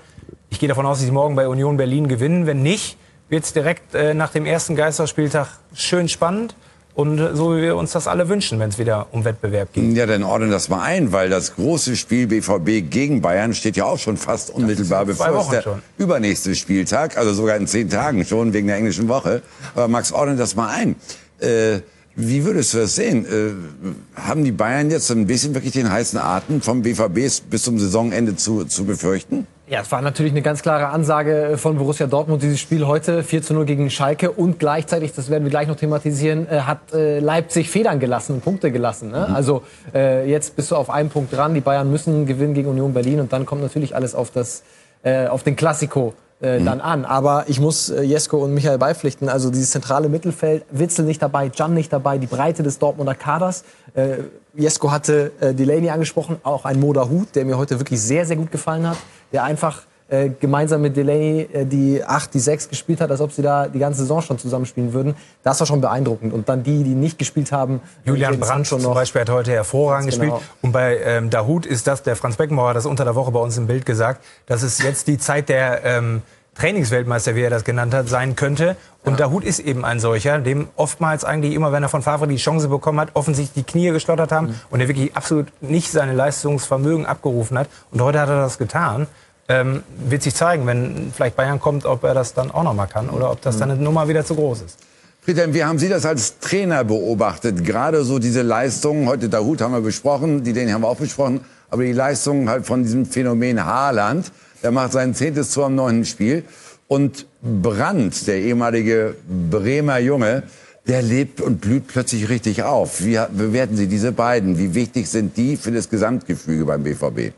Ich gehe davon aus, dass sie morgen bei Union Berlin gewinnen. Wenn nicht, wird es direkt äh, nach dem ersten Geisterspieltag schön spannend. Und äh, so wie wir uns das alle wünschen, wenn es wieder um Wettbewerb geht. Ja, dann ordnen das mal ein, weil das große Spiel BVB gegen Bayern steht ja auch schon fast unmittelbar bevor Wochen der schon. übernächste Spieltag, also sogar in zehn Tagen schon wegen der englischen Woche. Aber Max, ordne das mal ein. Äh, wie würdest du das sehen? Äh, haben die Bayern jetzt so ein bisschen wirklich den heißen Atem vom BVB bis zum Saisonende zu, zu befürchten? Ja, es war natürlich eine ganz klare Ansage von Borussia Dortmund, dieses Spiel heute 4 zu 0 gegen Schalke und gleichzeitig, das werden wir gleich noch thematisieren, äh, hat äh, Leipzig Federn gelassen und Punkte gelassen. Ne? Also äh, jetzt bist du auf einen Punkt dran, die Bayern müssen gewinnen gegen Union Berlin und dann kommt natürlich alles auf, das, äh, auf den Klassiko äh, dann an. Aber ich muss äh, Jesko und Michael beipflichten, also dieses zentrale Mittelfeld, Witzel nicht dabei, Can nicht dabei, die Breite des Dortmunder Kaders. Äh, Jesko hatte äh, Delaney angesprochen, auch ein Moda Hut, der mir heute wirklich sehr, sehr gut gefallen hat, der einfach äh, gemeinsam mit Delaney äh, die 8, die 6 gespielt hat, als ob sie da die ganze Saison schon zusammenspielen würden. Das war schon beeindruckend. Und dann die, die nicht gespielt haben, Julian Jadon Brandt Sancho zum Beispiel hat heute hervorragend genau. gespielt. Und bei ähm, Dahut ist das, der Franz Beckenbauer hat das unter der Woche bei uns im Bild gesagt, dass es jetzt die Zeit der ähm, Trainingsweltmeister, wie er das genannt hat, sein könnte. Und Dahut ist eben ein solcher, dem oftmals eigentlich immer, wenn er von Favre die Chance bekommen hat, offensichtlich die Knie geschlottert haben und er wirklich absolut nicht seine Leistungsvermögen abgerufen hat. Und heute hat er das getan. Ähm, wird sich zeigen, wenn vielleicht Bayern kommt, ob er das dann auch noch mal kann oder ob das dann eine Nummer wieder zu groß ist. Friedhelm, wie haben Sie das als Trainer beobachtet? Gerade so diese Leistungen, heute Dahut haben wir besprochen, die den haben wir auch besprochen, aber die Leistungen halt von diesem Phänomen Haaland, der macht sein zehntes Tor am neunten Spiel und Brandt, der ehemalige Bremer Junge, der lebt und blüht plötzlich richtig auf. Wie bewerten Sie diese beiden? Wie wichtig sind die für das Gesamtgefüge beim BVB?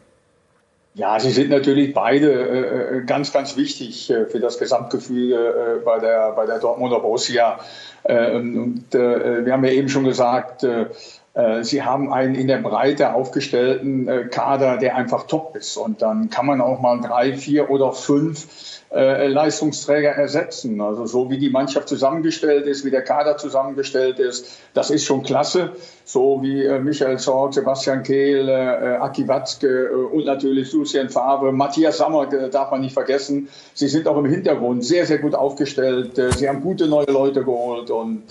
Ja, sie sind natürlich beide äh, äh, ganz, ganz wichtig äh, für das Gesamtgefühl äh, bei, der, bei der Dortmunder Borussia. Äh, und äh, wir haben ja eben schon gesagt, äh, äh, Sie haben einen in der Breite aufgestellten äh, Kader, der einfach top ist. Und dann kann man auch mal drei, vier oder fünf äh, Leistungsträger ersetzen. Also so wie die Mannschaft zusammengestellt ist, wie der Kader zusammengestellt ist, das ist schon klasse. So wie äh, Michael Zorc, Sebastian Kehl, äh, Aki Watzke und natürlich Lucien Favre, Matthias Sammer darf man nicht vergessen. Sie sind auch im Hintergrund sehr, sehr gut aufgestellt. Sie haben gute neue Leute geholt und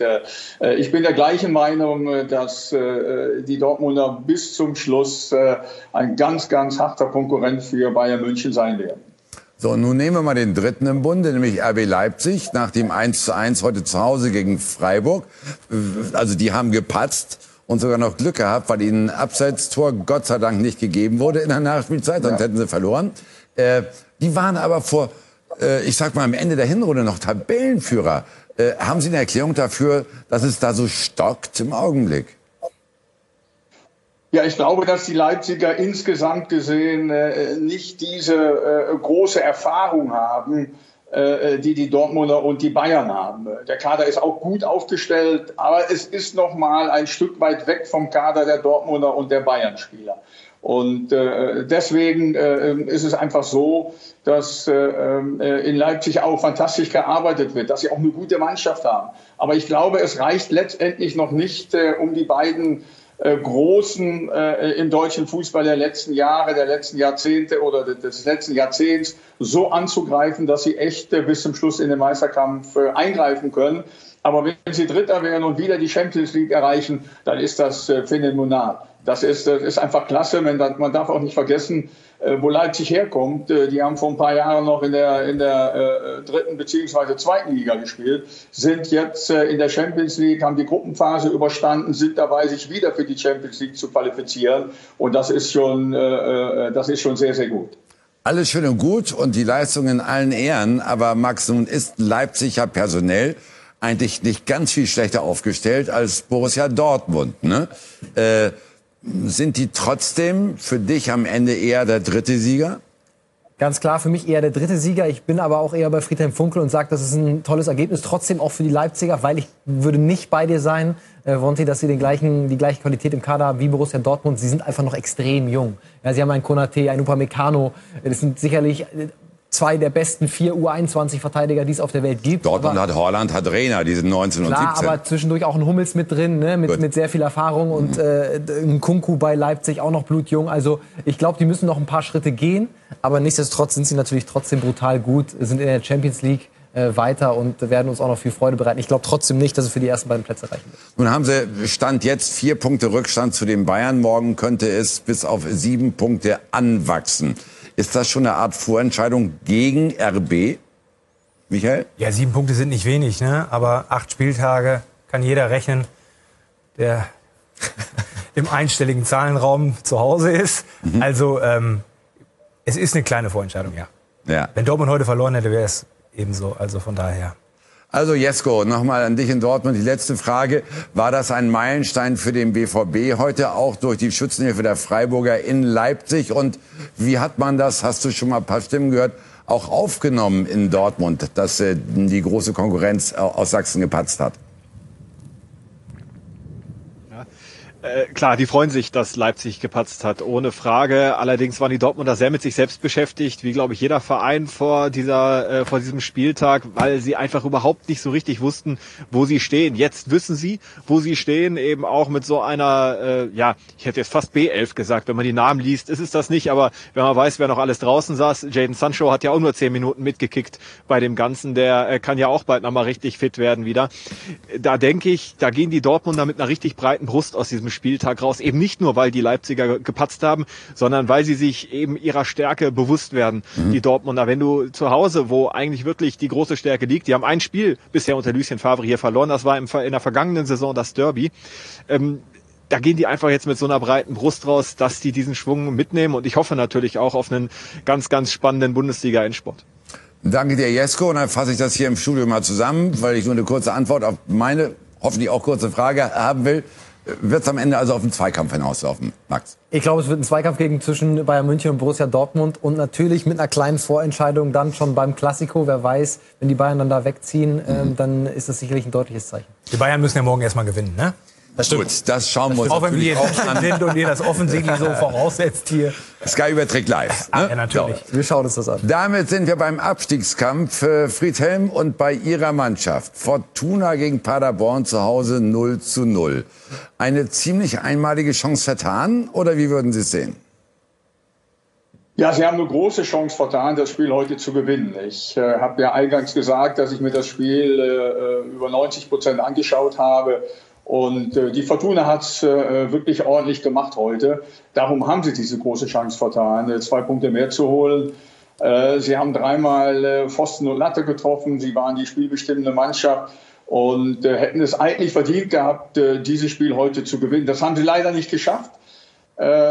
ich bin der gleichen Meinung, dass die Dortmunder bis zum Schluss ein ganz, ganz harter Konkurrent für Bayern München sein werden. So, nun nehmen wir mal den dritten im Bunde, nämlich RB Leipzig, nach dem 1 zu 1 heute zu Hause gegen Freiburg. Also die haben gepatzt und sogar noch Glück gehabt, weil ihnen ein Abseitstor Gott sei Dank nicht gegeben wurde in der Nachspielzeit, sonst ja. hätten sie verloren. Äh, die waren aber vor, äh, ich sag mal, am Ende der Hinrunde noch Tabellenführer. Äh, haben Sie eine Erklärung dafür, dass es da so stockt im Augenblick? Ja, ich glaube, dass die Leipziger insgesamt gesehen äh, nicht diese äh, große Erfahrung haben, äh, die die Dortmunder und die Bayern haben. Der Kader ist auch gut aufgestellt, aber es ist noch mal ein Stück weit weg vom Kader der Dortmunder und der Bayern-Spieler. Und äh, deswegen äh, ist es einfach so, dass äh, äh, in Leipzig auch fantastisch gearbeitet wird, dass sie auch eine gute Mannschaft haben. Aber ich glaube, es reicht letztendlich noch nicht, äh, um die beiden äh, Großen äh, im deutschen Fußball der letzten Jahre, der letzten Jahrzehnte oder des letzten Jahrzehnts so anzugreifen, dass sie echt äh, bis zum Schluss in den Meisterkampf äh, eingreifen können. Aber wenn sie Dritter werden und wieder die Champions League erreichen, dann ist das äh, phänomenal. Das ist, das ist einfach klasse. Man, darf auch nicht vergessen, äh, wo Leipzig herkommt. Äh, die haben vor ein paar Jahren noch in der, in der äh, dritten beziehungsweise zweiten Liga gespielt, sind jetzt äh, in der Champions League, haben die Gruppenphase überstanden, sind dabei, sich wieder für die Champions League zu qualifizieren. Und das ist schon, äh, äh das ist schon sehr, sehr gut. Alles schön und gut und die Leistung in allen Ehren, aber Max, nun ist Leipzig ja personell eigentlich nicht ganz viel schlechter aufgestellt als Borussia Dortmund. Ne? Sind die trotzdem für dich am Ende eher der dritte Sieger? Ganz klar, für mich eher der dritte Sieger. Ich bin aber auch eher bei Friedhelm Funkel und sage, das ist ein tolles Ergebnis. Trotzdem auch für die Leipziger, weil ich würde nicht bei dir sein, äh, Wonti, dass sie den gleichen, die gleiche Qualität im Kader haben wie Borussia Dortmund. Sie sind einfach noch extrem jung. Ja, sie haben einen Konate, einen Upamecano. Das sind sicherlich zwei der besten vier U21-Verteidiger, die es auf der Welt gibt. Dortmund aber, hat Holland, hat Rena, die sind 19 klar, und 17. aber zwischendurch auch ein Hummels mit drin, ne, mit, mit sehr viel Erfahrung und äh, ein Kunku bei Leipzig auch noch blutjung. Also ich glaube, die müssen noch ein paar Schritte gehen, aber nichtsdestotrotz sind sie natürlich trotzdem brutal gut, sind in der Champions League äh, weiter und werden uns auch noch viel Freude bereiten. Ich glaube trotzdem nicht, dass sie für die ersten beiden Plätze reichen wird. Nun haben sie Stand jetzt vier Punkte Rückstand zu den Bayern. Morgen könnte es bis auf sieben Punkte anwachsen. Ist das schon eine Art Vorentscheidung gegen RB? Michael? Ja, sieben Punkte sind nicht wenig, ne? aber acht Spieltage kann jeder rechnen, der im einstelligen Zahlenraum zu Hause ist. Mhm. Also ähm, es ist eine kleine Vorentscheidung, ja. ja. Wenn Dortmund heute verloren hätte, wäre es ebenso. Also von daher. Also Jesko, nochmal an dich in Dortmund. Die letzte Frage. War das ein Meilenstein für den BVB heute auch durch die Schützenhilfe der Freiburger in Leipzig? Und wie hat man das, hast du schon mal ein paar Stimmen gehört, auch aufgenommen in Dortmund, dass äh, die große Konkurrenz aus Sachsen gepatzt hat? Äh, klar, die freuen sich, dass Leipzig gepatzt hat, ohne Frage. Allerdings waren die Dortmunder sehr mit sich selbst beschäftigt, wie glaube ich jeder Verein vor dieser äh, vor diesem Spieltag, weil sie einfach überhaupt nicht so richtig wussten, wo sie stehen. Jetzt wissen sie, wo sie stehen, eben auch mit so einer, äh, ja, ich hätte jetzt fast B11 gesagt, wenn man die Namen liest, ist es das nicht, aber wenn man weiß, wer noch alles draußen saß, Jaden Sancho hat ja auch nur zehn Minuten mitgekickt bei dem Ganzen, der äh, kann ja auch bald nochmal richtig fit werden wieder. Da denke ich, da gehen die Dortmunder mit einer richtig breiten Brust aus diesem Spieltag raus. Eben nicht nur, weil die Leipziger gepatzt haben, sondern weil sie sich eben ihrer Stärke bewusst werden, mhm. die Dortmunder. Wenn du zu Hause, wo eigentlich wirklich die große Stärke liegt, die haben ein Spiel bisher unter Lucien Favre hier verloren, das war in der vergangenen Saison das Derby. Ähm, da gehen die einfach jetzt mit so einer breiten Brust raus, dass die diesen Schwung mitnehmen und ich hoffe natürlich auch auf einen ganz, ganz spannenden Bundesliga-Endsport. Danke dir, Jesko. Und dann fasse ich das hier im Studio mal zusammen, weil ich nur eine kurze Antwort auf meine, hoffentlich auch kurze Frage haben will. Wird es am Ende also auf einen Zweikampf hinauslaufen, Max? Ich glaube, es wird ein Zweikampf gegen zwischen Bayern München und Borussia Dortmund und natürlich mit einer kleinen Vorentscheidung dann schon beim Klassiko. Wer weiß, wenn die Bayern dann da wegziehen, mhm. ähm, dann ist das sicherlich ein deutliches Zeichen. Die Bayern müssen ja morgen erstmal gewinnen, ne? Das stimmt. Gut, das schauen wir uns Auch wenn wir jetzt an. sind und ihr das offensichtlich so voraussetzt hier. Sky überträgt live. Ne? Ja, natürlich. So. Wir schauen uns das an. Damit sind wir beim Abstiegskampf. Äh, Friedhelm und bei ihrer Mannschaft. Fortuna gegen Paderborn zu Hause 0 zu 0. Eine ziemlich einmalige Chance vertan oder wie würden Sie es sehen? Ja, Sie haben eine große Chance vertan, das Spiel heute zu gewinnen. Ich äh, habe ja eingangs gesagt, dass ich mir das Spiel äh, äh über 90 Prozent angeschaut habe Und äh, die Fortuna hat es äh, wirklich ordentlich gemacht heute. Darum haben sie diese große Chance vertan, äh, zwei Punkte mehr zu holen. Äh, sie haben dreimal äh, Pfosten und Latte getroffen. Sie waren die spielbestimmende Mannschaft und äh, hätten es eigentlich verdient gehabt, dieses Spiel heute zu gewinnen. Das haben sie leider nicht geschafft.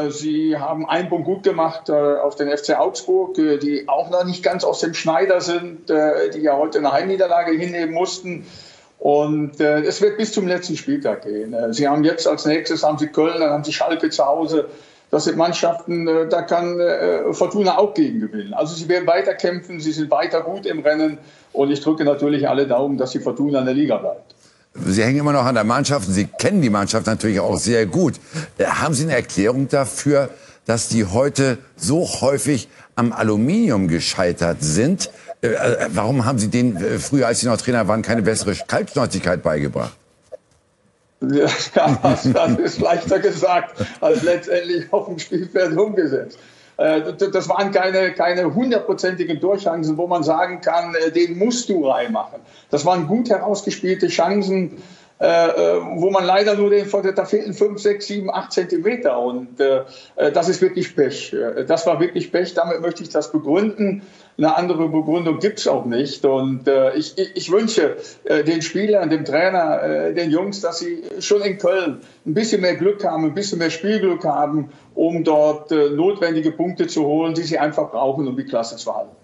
Sie haben einen Punkt gut gemacht auf den FC Augsburg, die auch noch nicht ganz aus dem Schneider sind, die ja heute eine Heimniederlage hinnehmen mussten. Und äh, es wird bis zum letzten Spieltag gehen. Äh, sie haben jetzt als nächstes haben Sie Köln, dann haben Sie Schalke zu Hause. Das sind Mannschaften, äh, da kann äh, Fortuna auch gegen gewinnen. Also sie werden weiter kämpfen, sie sind weiter gut im Rennen und ich drücke natürlich alle Daumen, dass die Fortuna in der Liga bleibt. Sie hängen immer noch an der Mannschaft Sie kennen die Mannschaft natürlich auch sehr gut. Äh, haben Sie eine Erklärung dafür, dass die heute so häufig am Aluminium gescheitert sind? Äh, äh, warum haben Sie denen äh, früher, als Sie noch Trainer waren, keine bessere Kaltschnäuzigkeit beigebracht? Ja, das, ist leichter gesagt als letztendlich auf dem Spielfeld umgesetzt. Das waren keine, keine hundertprozentigen Durchchancen, wo man sagen kann, den musst du reinmachen. Das waren gut herausgespielte Chancen, wo man leider nur den, da fehlten 5, 6, 7, 8 Zentimeter. Und das ist wirklich Pech. Das war wirklich Pech. Damit möchte ich das begründen. Eine andere Begründung gibt es auch nicht. Und äh, ich, ich, wünsche äh, den Spielern, dem Trainer, äh, den Jungs, dass sie schon in Köln ein bisschen mehr Glück haben, ein bisschen mehr Spielglück haben, um dort äh, notwendige Punkte zu holen, die sie einfach brauchen, um die Klasse zu halten.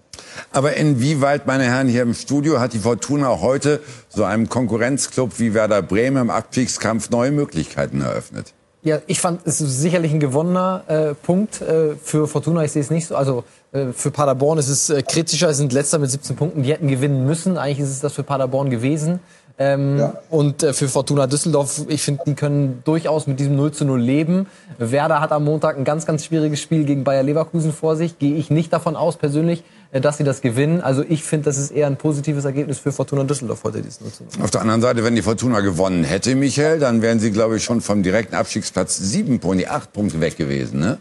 Aber inwieweit, meine Herren, hier im Studio hat die Fortuna heute so einem Konkurrenzclub wie Werder Bremen im Abstiegskampf neue Möglichkeiten eröffnet? Ja, ich fand, es ist sicherlich ein gewonnener äh, Punkt äh, für Fortuna. Ich sehe es nicht so. Also äh, für Paderborn ist es äh, kritischer. Sie sind letzter mit 17 Punkten. Die hätten gewinnen müssen. Eigentlich ist es das für Paderborn gewesen. Ähm, ja. Und äh, für Fortuna Düsseldorf, ich finde, die können durchaus mit diesem 0 zu 0 leben. Werder hat am Montag ein ganz, ganz schwieriges Spiel gegen Bayer Leverkusen vor sich. Gehe ich nicht davon aus, persönlich, äh, dass sie das gewinnen. Also ich finde, das ist eher ein positives Ergebnis für Fortuna Düsseldorf heute, dieses 0 zu 0. Auf der anderen Seite, wenn die Fortuna gewonnen hätte, Michael, dann wären sie, glaube ich, schon vom direkten Abstiegsplatz sieben Punkte, acht Punkte weg gewesen, ne?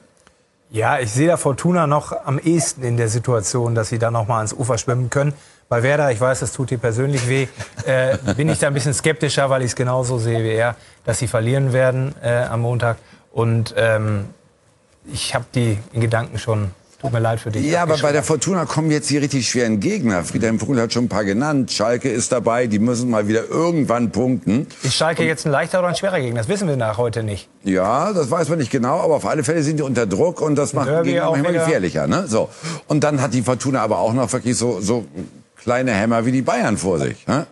Ja, ich sehe da Fortuna noch am ehesten in der Situation, dass sie da noch mal ans Ufer schwimmen können. Bei Werder, ich weiß, das tut dir persönlich weh, äh, bin ich da ein bisschen skeptischer, weil ich es genauso sehe wie er, dass sie verlieren werden äh, am Montag. Und ähm, ich habe die in Gedanken schon Tut mir leid für dich. Ja, aber bei der Fortuna kommen jetzt die richtig schweren Gegner. Friedhelm Vogel hat schon ein paar genannt. Schalke ist dabei. Die müssen mal wieder irgendwann punkten. Ist Schalke Und jetzt ein leichter oder ein schwerer Gegner? Das wissen wir nach heute nicht. Ja, das weiß man nicht genau. Aber auf alle Fälle sind die unter Druck und das macht die Gegner manchmal gefährlicher. Ne? So. Und dann hat die Fortuna aber auch noch wirklich so, so kleine Hämmer wie die Bayern vor sich. Ne?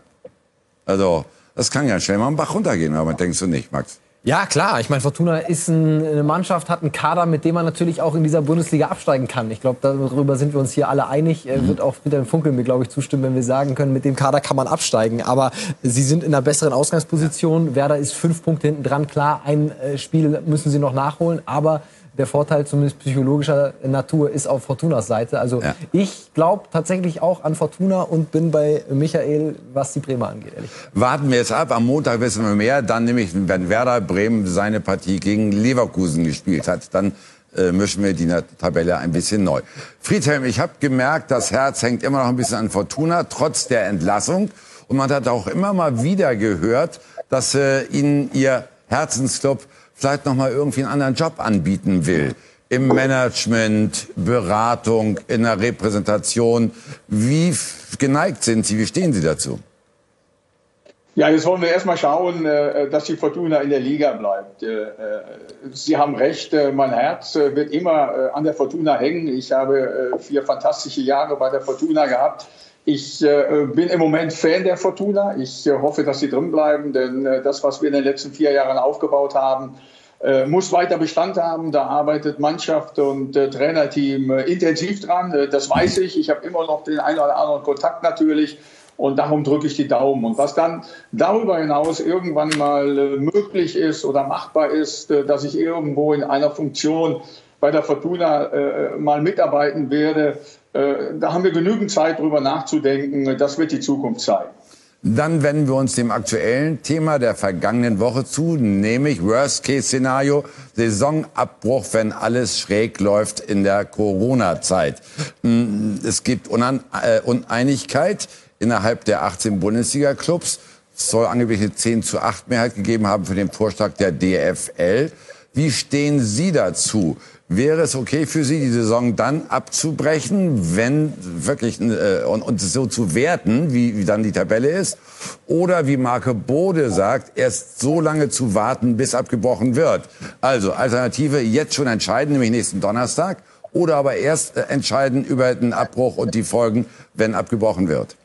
Also, das kann ja schnell mal einen Bach runtergehen. Aber denkst du nicht, Max? Ja, klar. Ich meine, Fortuna ist eine Mannschaft, hat einen Kader, mit dem man natürlich auch in dieser Bundesliga absteigen kann. Ich glaube, darüber sind wir uns hier alle einig. Mhm. Wird auch Friedhelm Funkel mir, glaube ich, zustimmen, wenn wir sagen können, mit dem Kader kann man absteigen. Aber sie sind in einer besseren Ausgangsposition. Werder ist fünf Punkte hinten dran. Klar, ein äh, Spiel müssen sie noch nachholen. Aber der Vorteil zumindest psychologischer Natur ist auf Fortunas Seite. Also ja. ich glaube tatsächlich auch an Fortuna und bin bei Michael, was die Bremer angeht. Ehrlich. Warten wir jetzt ab. Am Montag wissen wir mehr. Dann nämlich, wenn Werder Bremen seine Partie gegen Leverkusen gespielt hat, dann äh, mischen wir die Tabelle ein bisschen neu. Friedhelm, ich habe gemerkt, das Herz hängt immer noch ein bisschen an Fortuna, trotz der Entlassung. Und man hat auch immer mal wieder gehört, dass äh, Ihnen Ihr Herzensclub vielleicht noch mal irgendwie einen anderen Job anbieten will. Im Management, Beratung, in der Repräsentation. Wie geneigt sind Sie? Wie stehen Sie dazu? Ja, jetzt wollen wir erstmal schauen, äh, dass die Fortuna in der Liga bleibt. Äh, äh, Sie haben recht, mein Herz wird immer an der Fortuna hängen. Ich habe vier fantastische Jahre bei der Fortuna gehabt. Ich bin im Moment Fan der Fortuna. Ich hoffe, dass sie drin bleiben, denn das, was wir in den letzten vier Jahren aufgebaut haben, muss weiter Bestand haben. Da arbeitet Mannschaft und Trainerteam intensiv dran. Das weiß ich. Ich habe immer noch den einen oder anderen Kontakt natürlich. Und darum drücke ich die Daumen. Und was dann darüber hinaus irgendwann mal äh, möglich ist oder machbar ist, äh, dass ich irgendwo in einer Funktion bei der Fortuna äh, mal mitarbeiten werde, da haben wir genügend Zeit, darüber nachzudenken. Das wird die Zukunft zeigen. Dann wenden wir uns dem aktuellen Thema der vergangenen Woche zu, nämlich Worst-Case-Szenario, Saisonabbruch, wenn alles schräg läuft in der Corona-Zeit. Hm, es gibt Uneinigkeit innerhalb der 18 Bundesliga-Clubs. Es soll angeblich eine 10 zu 8 Mehrheit gegeben haben für den Vorschlag der DFL. Wie stehen Sie dazu? Wäre es okay für Sie, die Saison dann abzubrechen, wenn wirklich äh, und, und so zu werten, wie, wie dann die Tabelle ist? Oder wie Marke Bode sagt, erst so lange zu warten, bis abgebrochen wird? Also Alternative jetzt schon entscheiden, nämlich nächsten Donnerstag, oder aber erst äh, entscheiden über den Abbruch und die Folgen, wenn abgebrochen wird?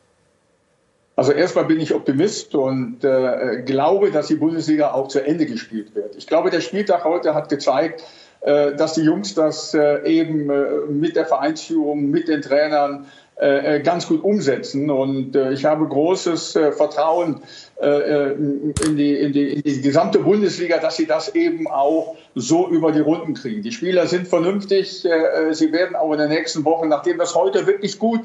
Also erstmal bin ich Optimist und äh, glaube, dass die Bundesliga auch zu Ende gespielt wird. Ich glaube, der Spieltag heute hat gezeigt, dass die Jungs das äh, eben äh, mit der Vereinsführung, mit den Trainern ganz gut umsetzen. Und ich habe großes Vertrauen in die, in, die, in die gesamte Bundesliga, dass sie das eben auch so über die Runden kriegen. Die Spieler sind vernünftig. Sie werden auch in den nächsten Wochen, nachdem das heute wirklich gut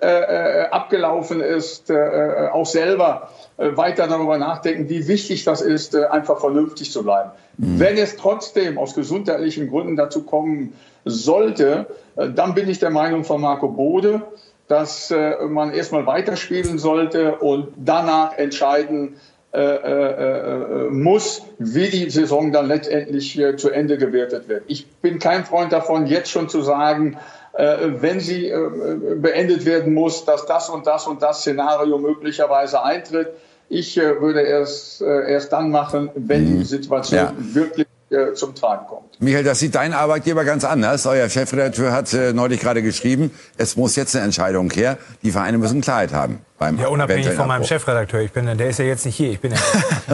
abgelaufen ist, auch selber äh, weiter darüber nachdenken, wie wichtig das ist, äh, einfach vernünftig zu bleiben. Mhm. Wenn es trotzdem aus gesundheitlichen Gründen dazu kommen sollte, äh, dann bin ich der Meinung von Marco Bode, dass man erstmal weiterspielen sollte und danach entscheiden muss, wie die Saison dann letztendlich zu Ende gewertet wird. Ich bin kein Freund davon, jetzt schon zu sagen, wenn sie beendet werden muss, dass das und das und das Szenario möglicherweise eintritt. Ich äh, würde äh, erst dann machen, wenn die mhm. Situation ja. wirklich äh, zum Tragen kommt. Michael, das sieht dein Arbeitgeber ganz anders. Euer Chefredakteur hat neulich gerade geschrieben, es muss jetzt eine Entscheidung her. Die Vereine müssen Klarheit haben. Beim ja, unabhängig von meinem Chefredakteur. Ich bin, der ist ja jetzt nicht hier. Ich bin ja,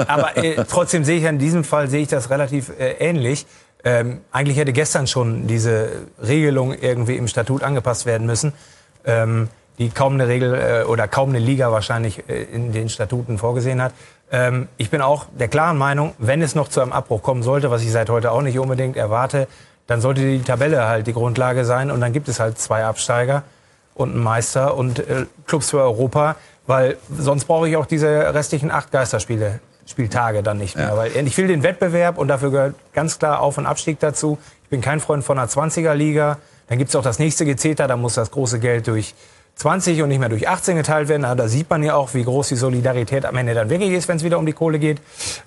aber äh, trotzdem sehe ich in diesem Fall sehe ich das relativ äh, ähnlich. Ähm, eigentlich hätte gestern schon diese Regelung irgendwie im Statut angepasst werden müssen. Ähm, die kaum eine Regel äh, oder kaum eine Liga wahrscheinlich äh, in den Statuten vorgesehen hat. Ähm, ich bin auch der klaren Meinung, wenn es noch zu einem Abbruch kommen sollte, was ich seit heute auch nicht unbedingt erwarte, dann sollte die Tabelle halt die Grundlage sein und dann gibt es halt zwei Absteiger und einen Meister und äh, Clubs für Europa, weil sonst brauche ich auch diese restlichen acht Geisterspiele. Spieltage dann nicht mehr. Ja. Weil ich will den Wettbewerb und dafür gehört ganz klar Auf- und Abstieg dazu. Ich bin kein Freund von einer 20er-Liga. Dann gibt es auch das nächste Gezeter, da muss das große Geld durch 20 und nicht mehr durch 18 geteilt werden. da sieht man ja auch, wie groß die Solidarität am Ende dann wirklich ist, wenn es wieder um die Kohle geht.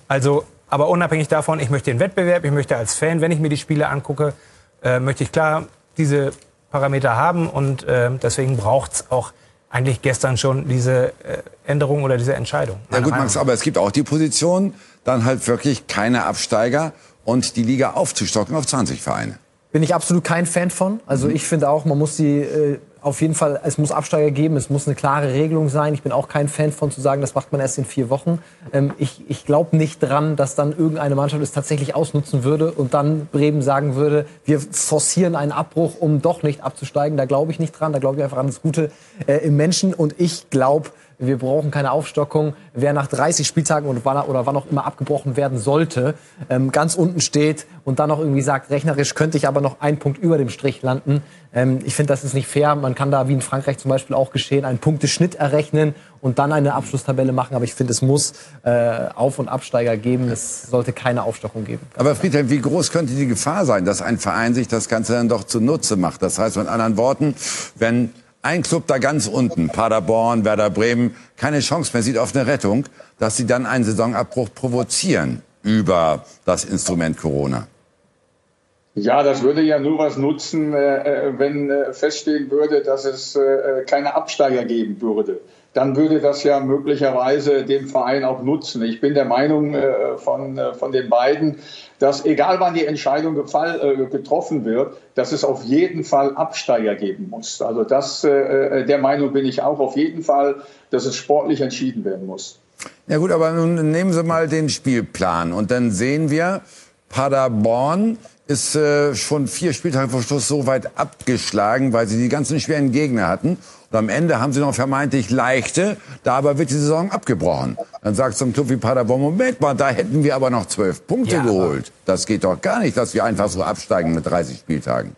Also, aber unabhängig davon, ich möchte den Wettbewerb, ich möchte als Fan, wenn ich mir die Spiele angucke, äh, möchte ich klar diese Parameter haben und äh, deswegen braucht es auch eigentlich gestern schon diese äh, Änderung oder diese Entscheidung. Ja gut, Max, aber es gibt auch die Position, dann halt wirklich keine Absteiger und die Liga aufzustocken auf 20 Vereine. Bin ich absolut kein Fan von. Also mhm. ich finde auch, man muss die äh, auf jeden Fall, es muss Absteiger geben, es muss eine klare Regelung sein. Ich bin auch kein Fan von zu sagen, das macht man erst in vier Wochen. Ähm, ich ich glaube nicht dran, dass dann irgendeine Mannschaft es tatsächlich ausnutzen würde und dann Bremen sagen würde, wir forcieren einen Abbruch, um doch nicht abzusteigen. Da glaube ich nicht dran, da glaube ich einfach an das Gute äh, im Menschen und ich glaube, wir brauchen keine Aufstockung. Wer nach 30 Spieltagen oder wann, oder wann auch immer abgebrochen werden sollte, ähm, ganz unten steht und dann noch irgendwie sagt, rechnerisch könnte ich aber noch einen Punkt über dem Strich landen. Ähm, ich finde, das ist nicht fair. Man kann da, wie in Frankreich zum Beispiel auch geschehen, einen Punkteschnitt errechnen und dann eine Abschlusstabelle machen. Aber ich finde, es muss äh, Auf- und Absteiger geben. Es sollte keine Aufstockung geben. Aber Friedhelm, wie groß könnte die Gefahr sein, dass ein Verein sich das Ganze dann doch zunutze macht? Das heißt mit anderen Worten, wenn ein Club da ganz unten, Paderborn, Werder Bremen, keine Chance mehr sieht auf eine Rettung, dass sie dann einen Saisonabbruch provozieren über das Instrument Corona. Ja, das würde ja nur was nutzen, äh, äh wenn äh, feststehen würde, dass es keine Absteiger geben würde dann würde das ja möglicherweise dem Verein auch nutzen. Ich bin der Meinung äh, von, äh, von den beiden, dass egal wann die Entscheidung gefall, äh, getroffen wird, dass es auf jeden Fall Absteiger geben muss. Also das, der Meinung bin ich auch auf jeden Fall, dass es sportlich entschieden werden muss. Ja gut, aber nun nehmen Sie mal den Spielplan und dann sehen wir, Paderborn ist schon vier Spieltage vor Schluss so weit abgeschlagen, weil sie die ganzen schweren Gegner hatten. Und am Ende haben sie noch vermeintlich leichte, da aber wird die Saison abgebrochen. Dann sagt so ein Club wie Paderborn, Moment mal, da hätten wir aber noch zwölf Punkte ja, geholt. Das geht doch gar nicht, dass wir einfach so absteigen mit 30 Spieltagen.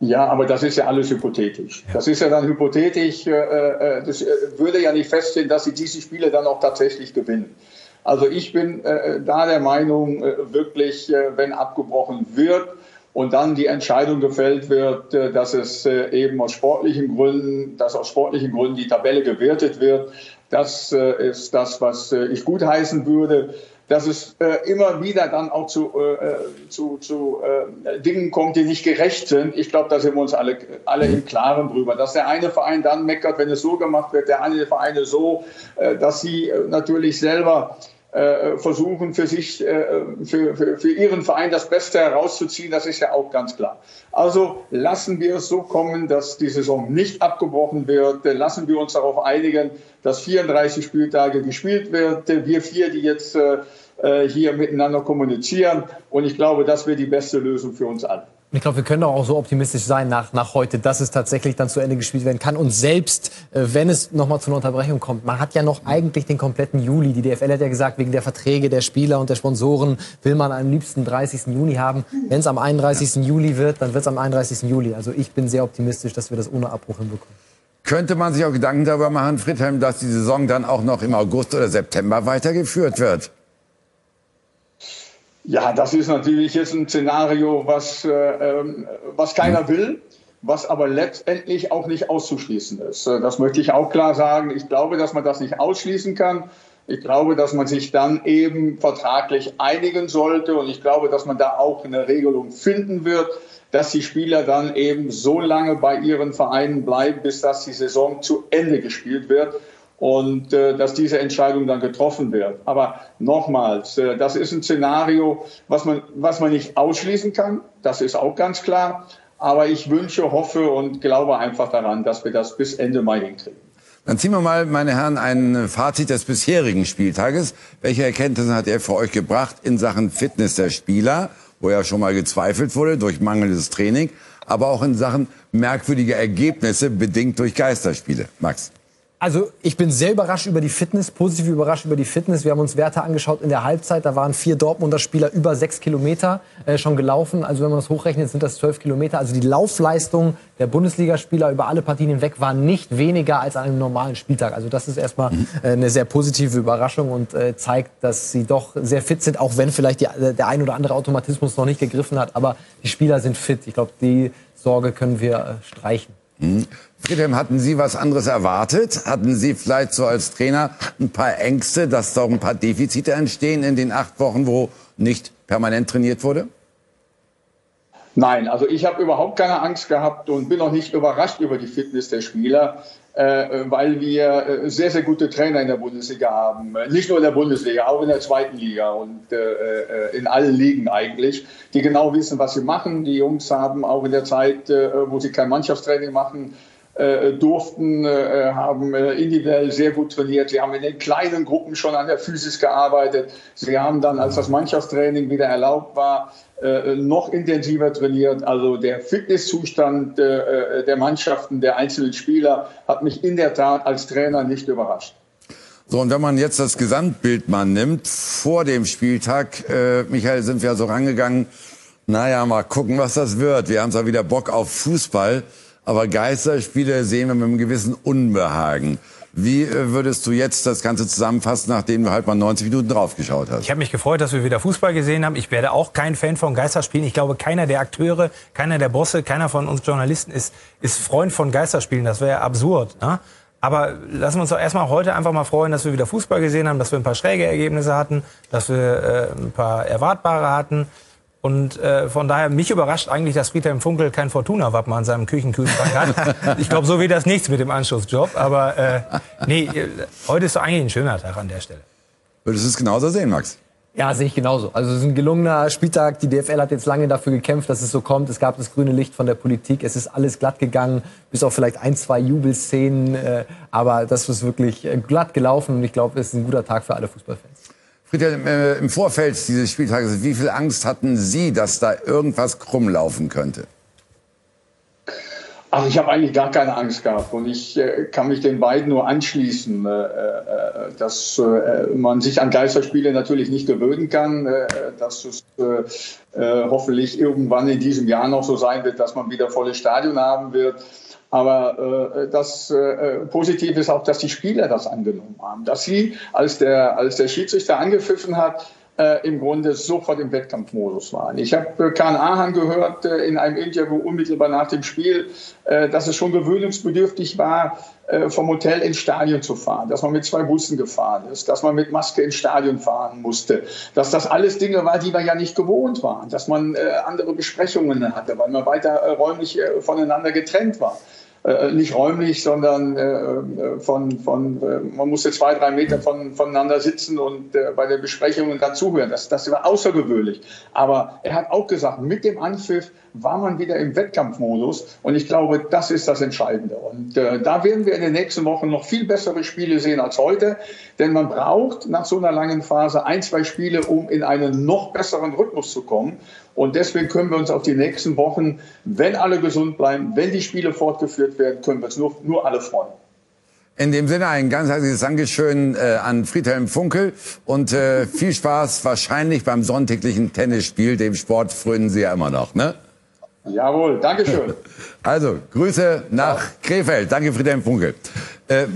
Ja, aber das ist ja alles hypothetisch. Das ist ja dann hypothetisch. Äh, äh das äh, würde ja nicht feststehen, dass sie diese Spiele dann auch tatsächlich gewinnen. Also ich bin äh, da der Meinung, äh, wirklich, äh, wenn abgebrochen wird, und dann die Entscheidung gefällt wird, äh, dass es äh, eben aus sportlichen Gründen, dass aus sportlichen Gründen die Tabelle gewertet wird, Das äh, ist das, was ich gutheißen würde dass es immer wieder dann auch zu, zu, zu Dingen kommt, die nicht gerecht sind. Ich glaube, da sind wir uns alle, alle im Klaren drüber. Dass der eine Verein dann meckert, wenn es so gemacht wird, der andere Verein so, dass sie natürlich selber versuchen für sich, äh, für, für, für ihren Verein das Beste herauszuziehen, das ist ja auch ganz klar. Also lassen wir es so kommen, dass die Saison nicht abgebrochen wird. Lassen wir uns darauf einigen, dass 34 Spieltage gespielt wird. Wir vier, die jetzt äh, äh, hier miteinander kommunizieren. Und ich glaube, das wäre die beste Lösung für uns alle. Ich glaube, wir können auch so optimistisch sein nach, nach heute, dass es tatsächlich dann zu Ende gespielt werden kann. Und selbst, äh, wenn es nochmal zu einer Unterbrechung kommt, man hat ja noch eigentlich den kompletten Juli. Die DFL hat ja gesagt, wegen der Verträge der Spieler und der Sponsoren will man am liebsten 30. Juni haben. Wenn es am 31. Ja. Juli wird, dann wird es am 31. Juli. Also ich bin sehr optimistisch, dass wir das ohne Abbruch hinbekommen. Könnte man sich auch Gedanken darüber machen, Friedhelm, dass die Saison dann auch noch im August oder September weitergeführt wird? Ja, das ist natürlich jetzt ein Szenario, was, äh, ähm, was keiner will, was aber letztendlich auch nicht auszuschließen ist. Äh, das möchte ich auch klar sagen. Ich glaube, dass man das nicht ausschließen kann. Ich glaube, dass man sich dann eben vertraglich einigen sollte und ich glaube, dass man da auch eine Regelung finden wird, dass die Spieler dann eben so lange bei ihren Vereinen bleiben, bis dass die Saison zu Ende gespielt wird und äh, dass diese Entscheidung dann getroffen wird. Aber nochmals, äh, das ist ein Szenario, was man, was man nicht ausschließen kann. Das ist auch ganz klar. Aber ich wünsche, hoffe und glaube einfach daran, dass wir das bis Ende Mai hinkriegen. Dann ziehen wir mal, meine Herren, ein Fazit des bisherigen Spieltages. Welche Erkenntnisse hat er für euch gebracht in Sachen Fitness der Spieler, wo ja schon mal gezweifelt wurde durch mangelndes Training, aber auch in Sachen merkwürdige Ergebnisse bedingt durch Geisterspiele? Max. Also ich bin sehr überrascht über die Fitness, positiv überrascht über die Fitness. Wir haben uns Werte angeschaut in der Halbzeit. Da waren vier Dortmunder Spieler über sechs Kilometer äh, schon gelaufen. Also wenn man das hochrechnet, sind das zwölf Kilometer. Also die Laufleistung der Bundesligaspieler über alle Partien hinweg war nicht weniger als an einem normalen Spieltag. Also das ist erstmal mhm. äh, eine sehr positive Überraschung und äh, zeigt, dass sie doch sehr fit sind, auch wenn vielleicht die, der ein oder andere Automatismus noch nicht gegriffen hat. Aber die Spieler sind fit. Ich glaube, die Sorge können wir äh, streichen. Mhm. Friedhelm, hatten Sie was anderes erwartet? Hatten Sie vielleicht so als Trainer ein paar Ängste, dass doch ein paar Defizite entstehen in den acht Wochen, wo nicht permanent trainiert wurde? Nein, also ich habe überhaupt keine Angst gehabt und bin auch nicht überrascht über die Fitness der Spieler, äh, weil wir äh, sehr, sehr gute Trainer in der Bundesliga haben. Nicht nur in der Bundesliga, auch in der zweiten Liga und äh, äh in allen Ligen eigentlich, die genau wissen, was sie machen. Die Jungs haben auch in der Zeit, äh, wo sie kein Mannschaftstraining machen, äh, durften, äh, haben äh, individuell sehr gut trainiert. Sie haben in den kleinen Gruppen schon an der Physis gearbeitet. Sie haben dann, als das Mannschaftstraining wieder erlaubt war, äh, noch intensiver trainiert. Also der Fitnesszustand äh, der Mannschaften, der einzelnen Spieler hat mich in der Tat als Trainer nicht überrascht. So, und wenn man jetzt das Gesamtbild mal nimmt, vor dem Spieltag, äh, Michael, sind wir so rangegangen, naja, mal gucken, was das wird. Wir haben zwar wieder Bock auf Fußball, aber Geisterspiele sehen wir mit einem gewissen Unbehagen. Wie äh, würdest du jetzt das Ganze zusammenfassen, nachdem du halt mal 90 Minuten draufgeschaut hast? Ich habe mich gefreut, dass wir wieder Fußball gesehen haben. Ich werde auch kein Fan von Geisterspielen. Ich glaube, keiner der Akteure, keiner der Bosse, keiner von uns Journalisten ist, ist Freund von Geisterspielen. Das wäre absurd. Ne? Aber lassen wir uns doch erstmal heute einfach mal freuen, dass wir wieder Fußball gesehen haben, dass wir ein paar schräge Ergebnisse hatten, dass wir äh, ein paar erwartbare hatten. Und äh, von daher, mich überrascht eigentlich, dass Friedhelm Funkel kein Fortuna-Wappen an seinem Küchenkühlschrank hat. ich glaube, so wird das nichts mit dem Anschlussjob. Aber äh, nee, heute ist doch eigentlich ein schöner Tag an der Stelle. Würdest du es genauso sehen, Max? Ja, sehe ich genauso. Also es ist ein gelungener Spieltag. Die DFL hat jetzt lange dafür gekämpft, dass es so kommt. Es gab das grüne Licht von der Politik. Es ist alles glatt gegangen, bis auf vielleicht ein, zwei Jubelszenen. Äh, aber das ist wirklich äh, glatt gelaufen und ich glaube, es ist ein guter Tag für alle Fußballfans. Friedhelm, äh, im Vorfeld dieses Spieltages, wie viel Angst hatten Sie, dass da irgendwas krumm laufen könnte? Also ich habe eigentlich gar keine Angst gehabt und ich äh, kann mich den beiden nur anschließen, äh, äh dass äh, man sich an Geisterspiele natürlich nicht gewöhnen kann, äh, dass es hoffentlich irgendwann in diesem Jahr noch so sein wird, dass man wieder volles Stadion haben wird. Aber äh, das äh, Positive ist auch, dass die Spieler das angenommen haben. Dass sie, als der, als der Schiedsrichter angepfiffen hat, äh, im Grunde sofort im Wettkampfmodus waren. Ich habe äh, Kahn Ahan gehört äh, in einem Interview unmittelbar nach dem Spiel, äh, dass es schon gewöhnungsbedürftig war, äh, vom Hotel ins Stadion zu fahren, dass man mit zwei Bussen gefahren ist, dass man mit Maske ins Stadion fahren musste, dass das alles Dinge war, die wir ja nicht gewohnt waren, dass man äh, andere Besprechungen hatte, weil man weiter räumlich voneinander getrennt war äh, nicht räumlich, sondern äh, äh, von, von äh, man musste zwei, drei Meter von, voneinander sitzen und äh, bei der Besprechung dann zuhören. Das, das war außergewöhnlich. Aber er hat auch gesagt, mit dem Anpfiff war man wieder im Wettkampfmodus und ich glaube, das ist das Entscheidende. Und äh, da werden wir in den nächsten Wochen noch viel bessere Spiele sehen als heute, denn man braucht nach so einer langen Phase ein, zwei Spiele, um in einen noch besseren Rhythmus zu kommen. Und deswegen können wir uns auf die nächsten Wochen, wenn alle gesund bleiben, wenn die Spiele fortgeführt werden, können wir uns nur, nur alle freuen. In dem Sinne ein ganz herzliches Dankeschön äh, an Friedhelm Funkel und äh, viel Spaß wahrscheinlich beim sonntäglichen Tennisspiel. Dem Sport frönen Sie ja immer noch, ne? Jawohl, Dankeschön. Also, Grüße nach Krefeld. Danke, Friedhelm Funkel. Äh,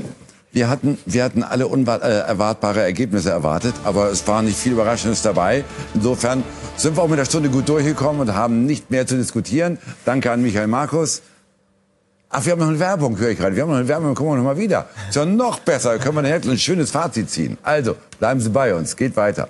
wir hatten, wir hatten alle unerwartbare äh, Ergebnisse erwartet, aber es war nicht viel Überraschendes dabei. Insofern sind wir auch mit der Stunde gut durchgekommen und haben nicht mehr zu diskutieren. Danke an Michael Markus. Ach, wir haben noch eine Werbung, höre ich gerade. Wir haben noch eine Werbung, kommen wir noch mal wieder. Ist ja noch besser, können wir ein schönes Fazit ziehen. Also, bleiben Sie bei uns, geht weiter.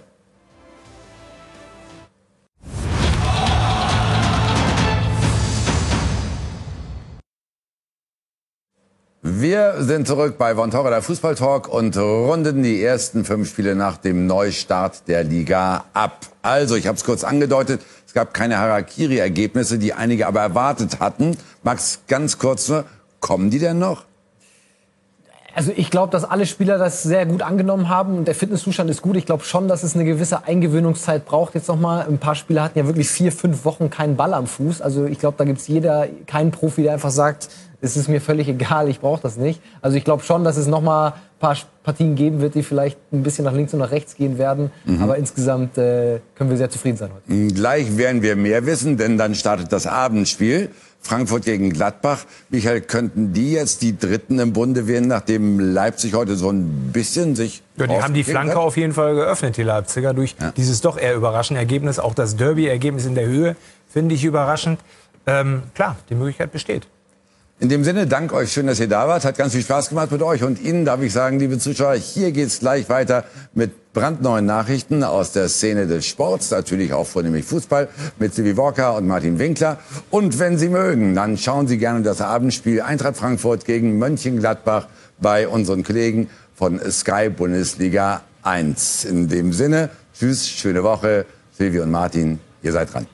Wir sind zurück bei Von Torra, der Fußballtalk und runden die ersten fünf Spiele nach dem Neustart der Liga ab. Also, ich habe es kurz angedeutet, es gab keine Harakiri-Ergebnisse, die einige aber erwartet hatten. Max, ganz kurz nur, kommen die denn noch? Also ich glaube, dass alle Spieler das sehr gut angenommen haben und der Fitnesszustand ist gut. Ich glaube schon, dass es eine gewisse Eingewöhnungszeit braucht. Jetzt noch mal, ein paar Spieler hatten ja wirklich vier, fünf Wochen keinen Ball am Fuß. Also ich glaube, da gibt's jeder, keinen Profi, der einfach sagt, es ist mir völlig egal, ich brauche das nicht. Also ich glaube schon, dass es noch mal ein paar Partien geben wird, die vielleicht ein bisschen nach links und nach rechts gehen werden. Mhm. Aber insgesamt äh, können wir sehr zufrieden sein heute. Gleich werden wir mehr wissen, denn dann startet das Abendspiel. Frankfurt gegen Gladbach. Michael, könnten die jetzt die Dritten im Bunde werden, nachdem Leipzig heute so ein bisschen sich... Ja, die haben die Flanke hat? auf jeden Fall geöffnet, die Leipziger, durch ja. dieses doch eher überraschende Ergebnis. Auch das Derby-Ergebnis in der Höhe finde ich überraschend. Ähm, klar, die Möglichkeit besteht. In dem Sinne, dank euch, schön, dass ihr da wart. Hat ganz viel Spaß gemacht mit euch. Und Ihnen darf ich sagen, liebe Zuschauer, hier geht's gleich weiter mit brandneuen Nachrichten aus der Szene des Sports, natürlich auch vornehmlich Fußball, mit Silvi Walker und Martin Winkler. Und wenn Sie mögen, dann schauen Sie gerne das Abendspiel Eintracht Frankfurt gegen Mönchengladbach bei unseren Kollegen von Sky Bundesliga 1. In dem Sinne, tschüss, schöne Woche. Silvi und Martin, ihr seid dran.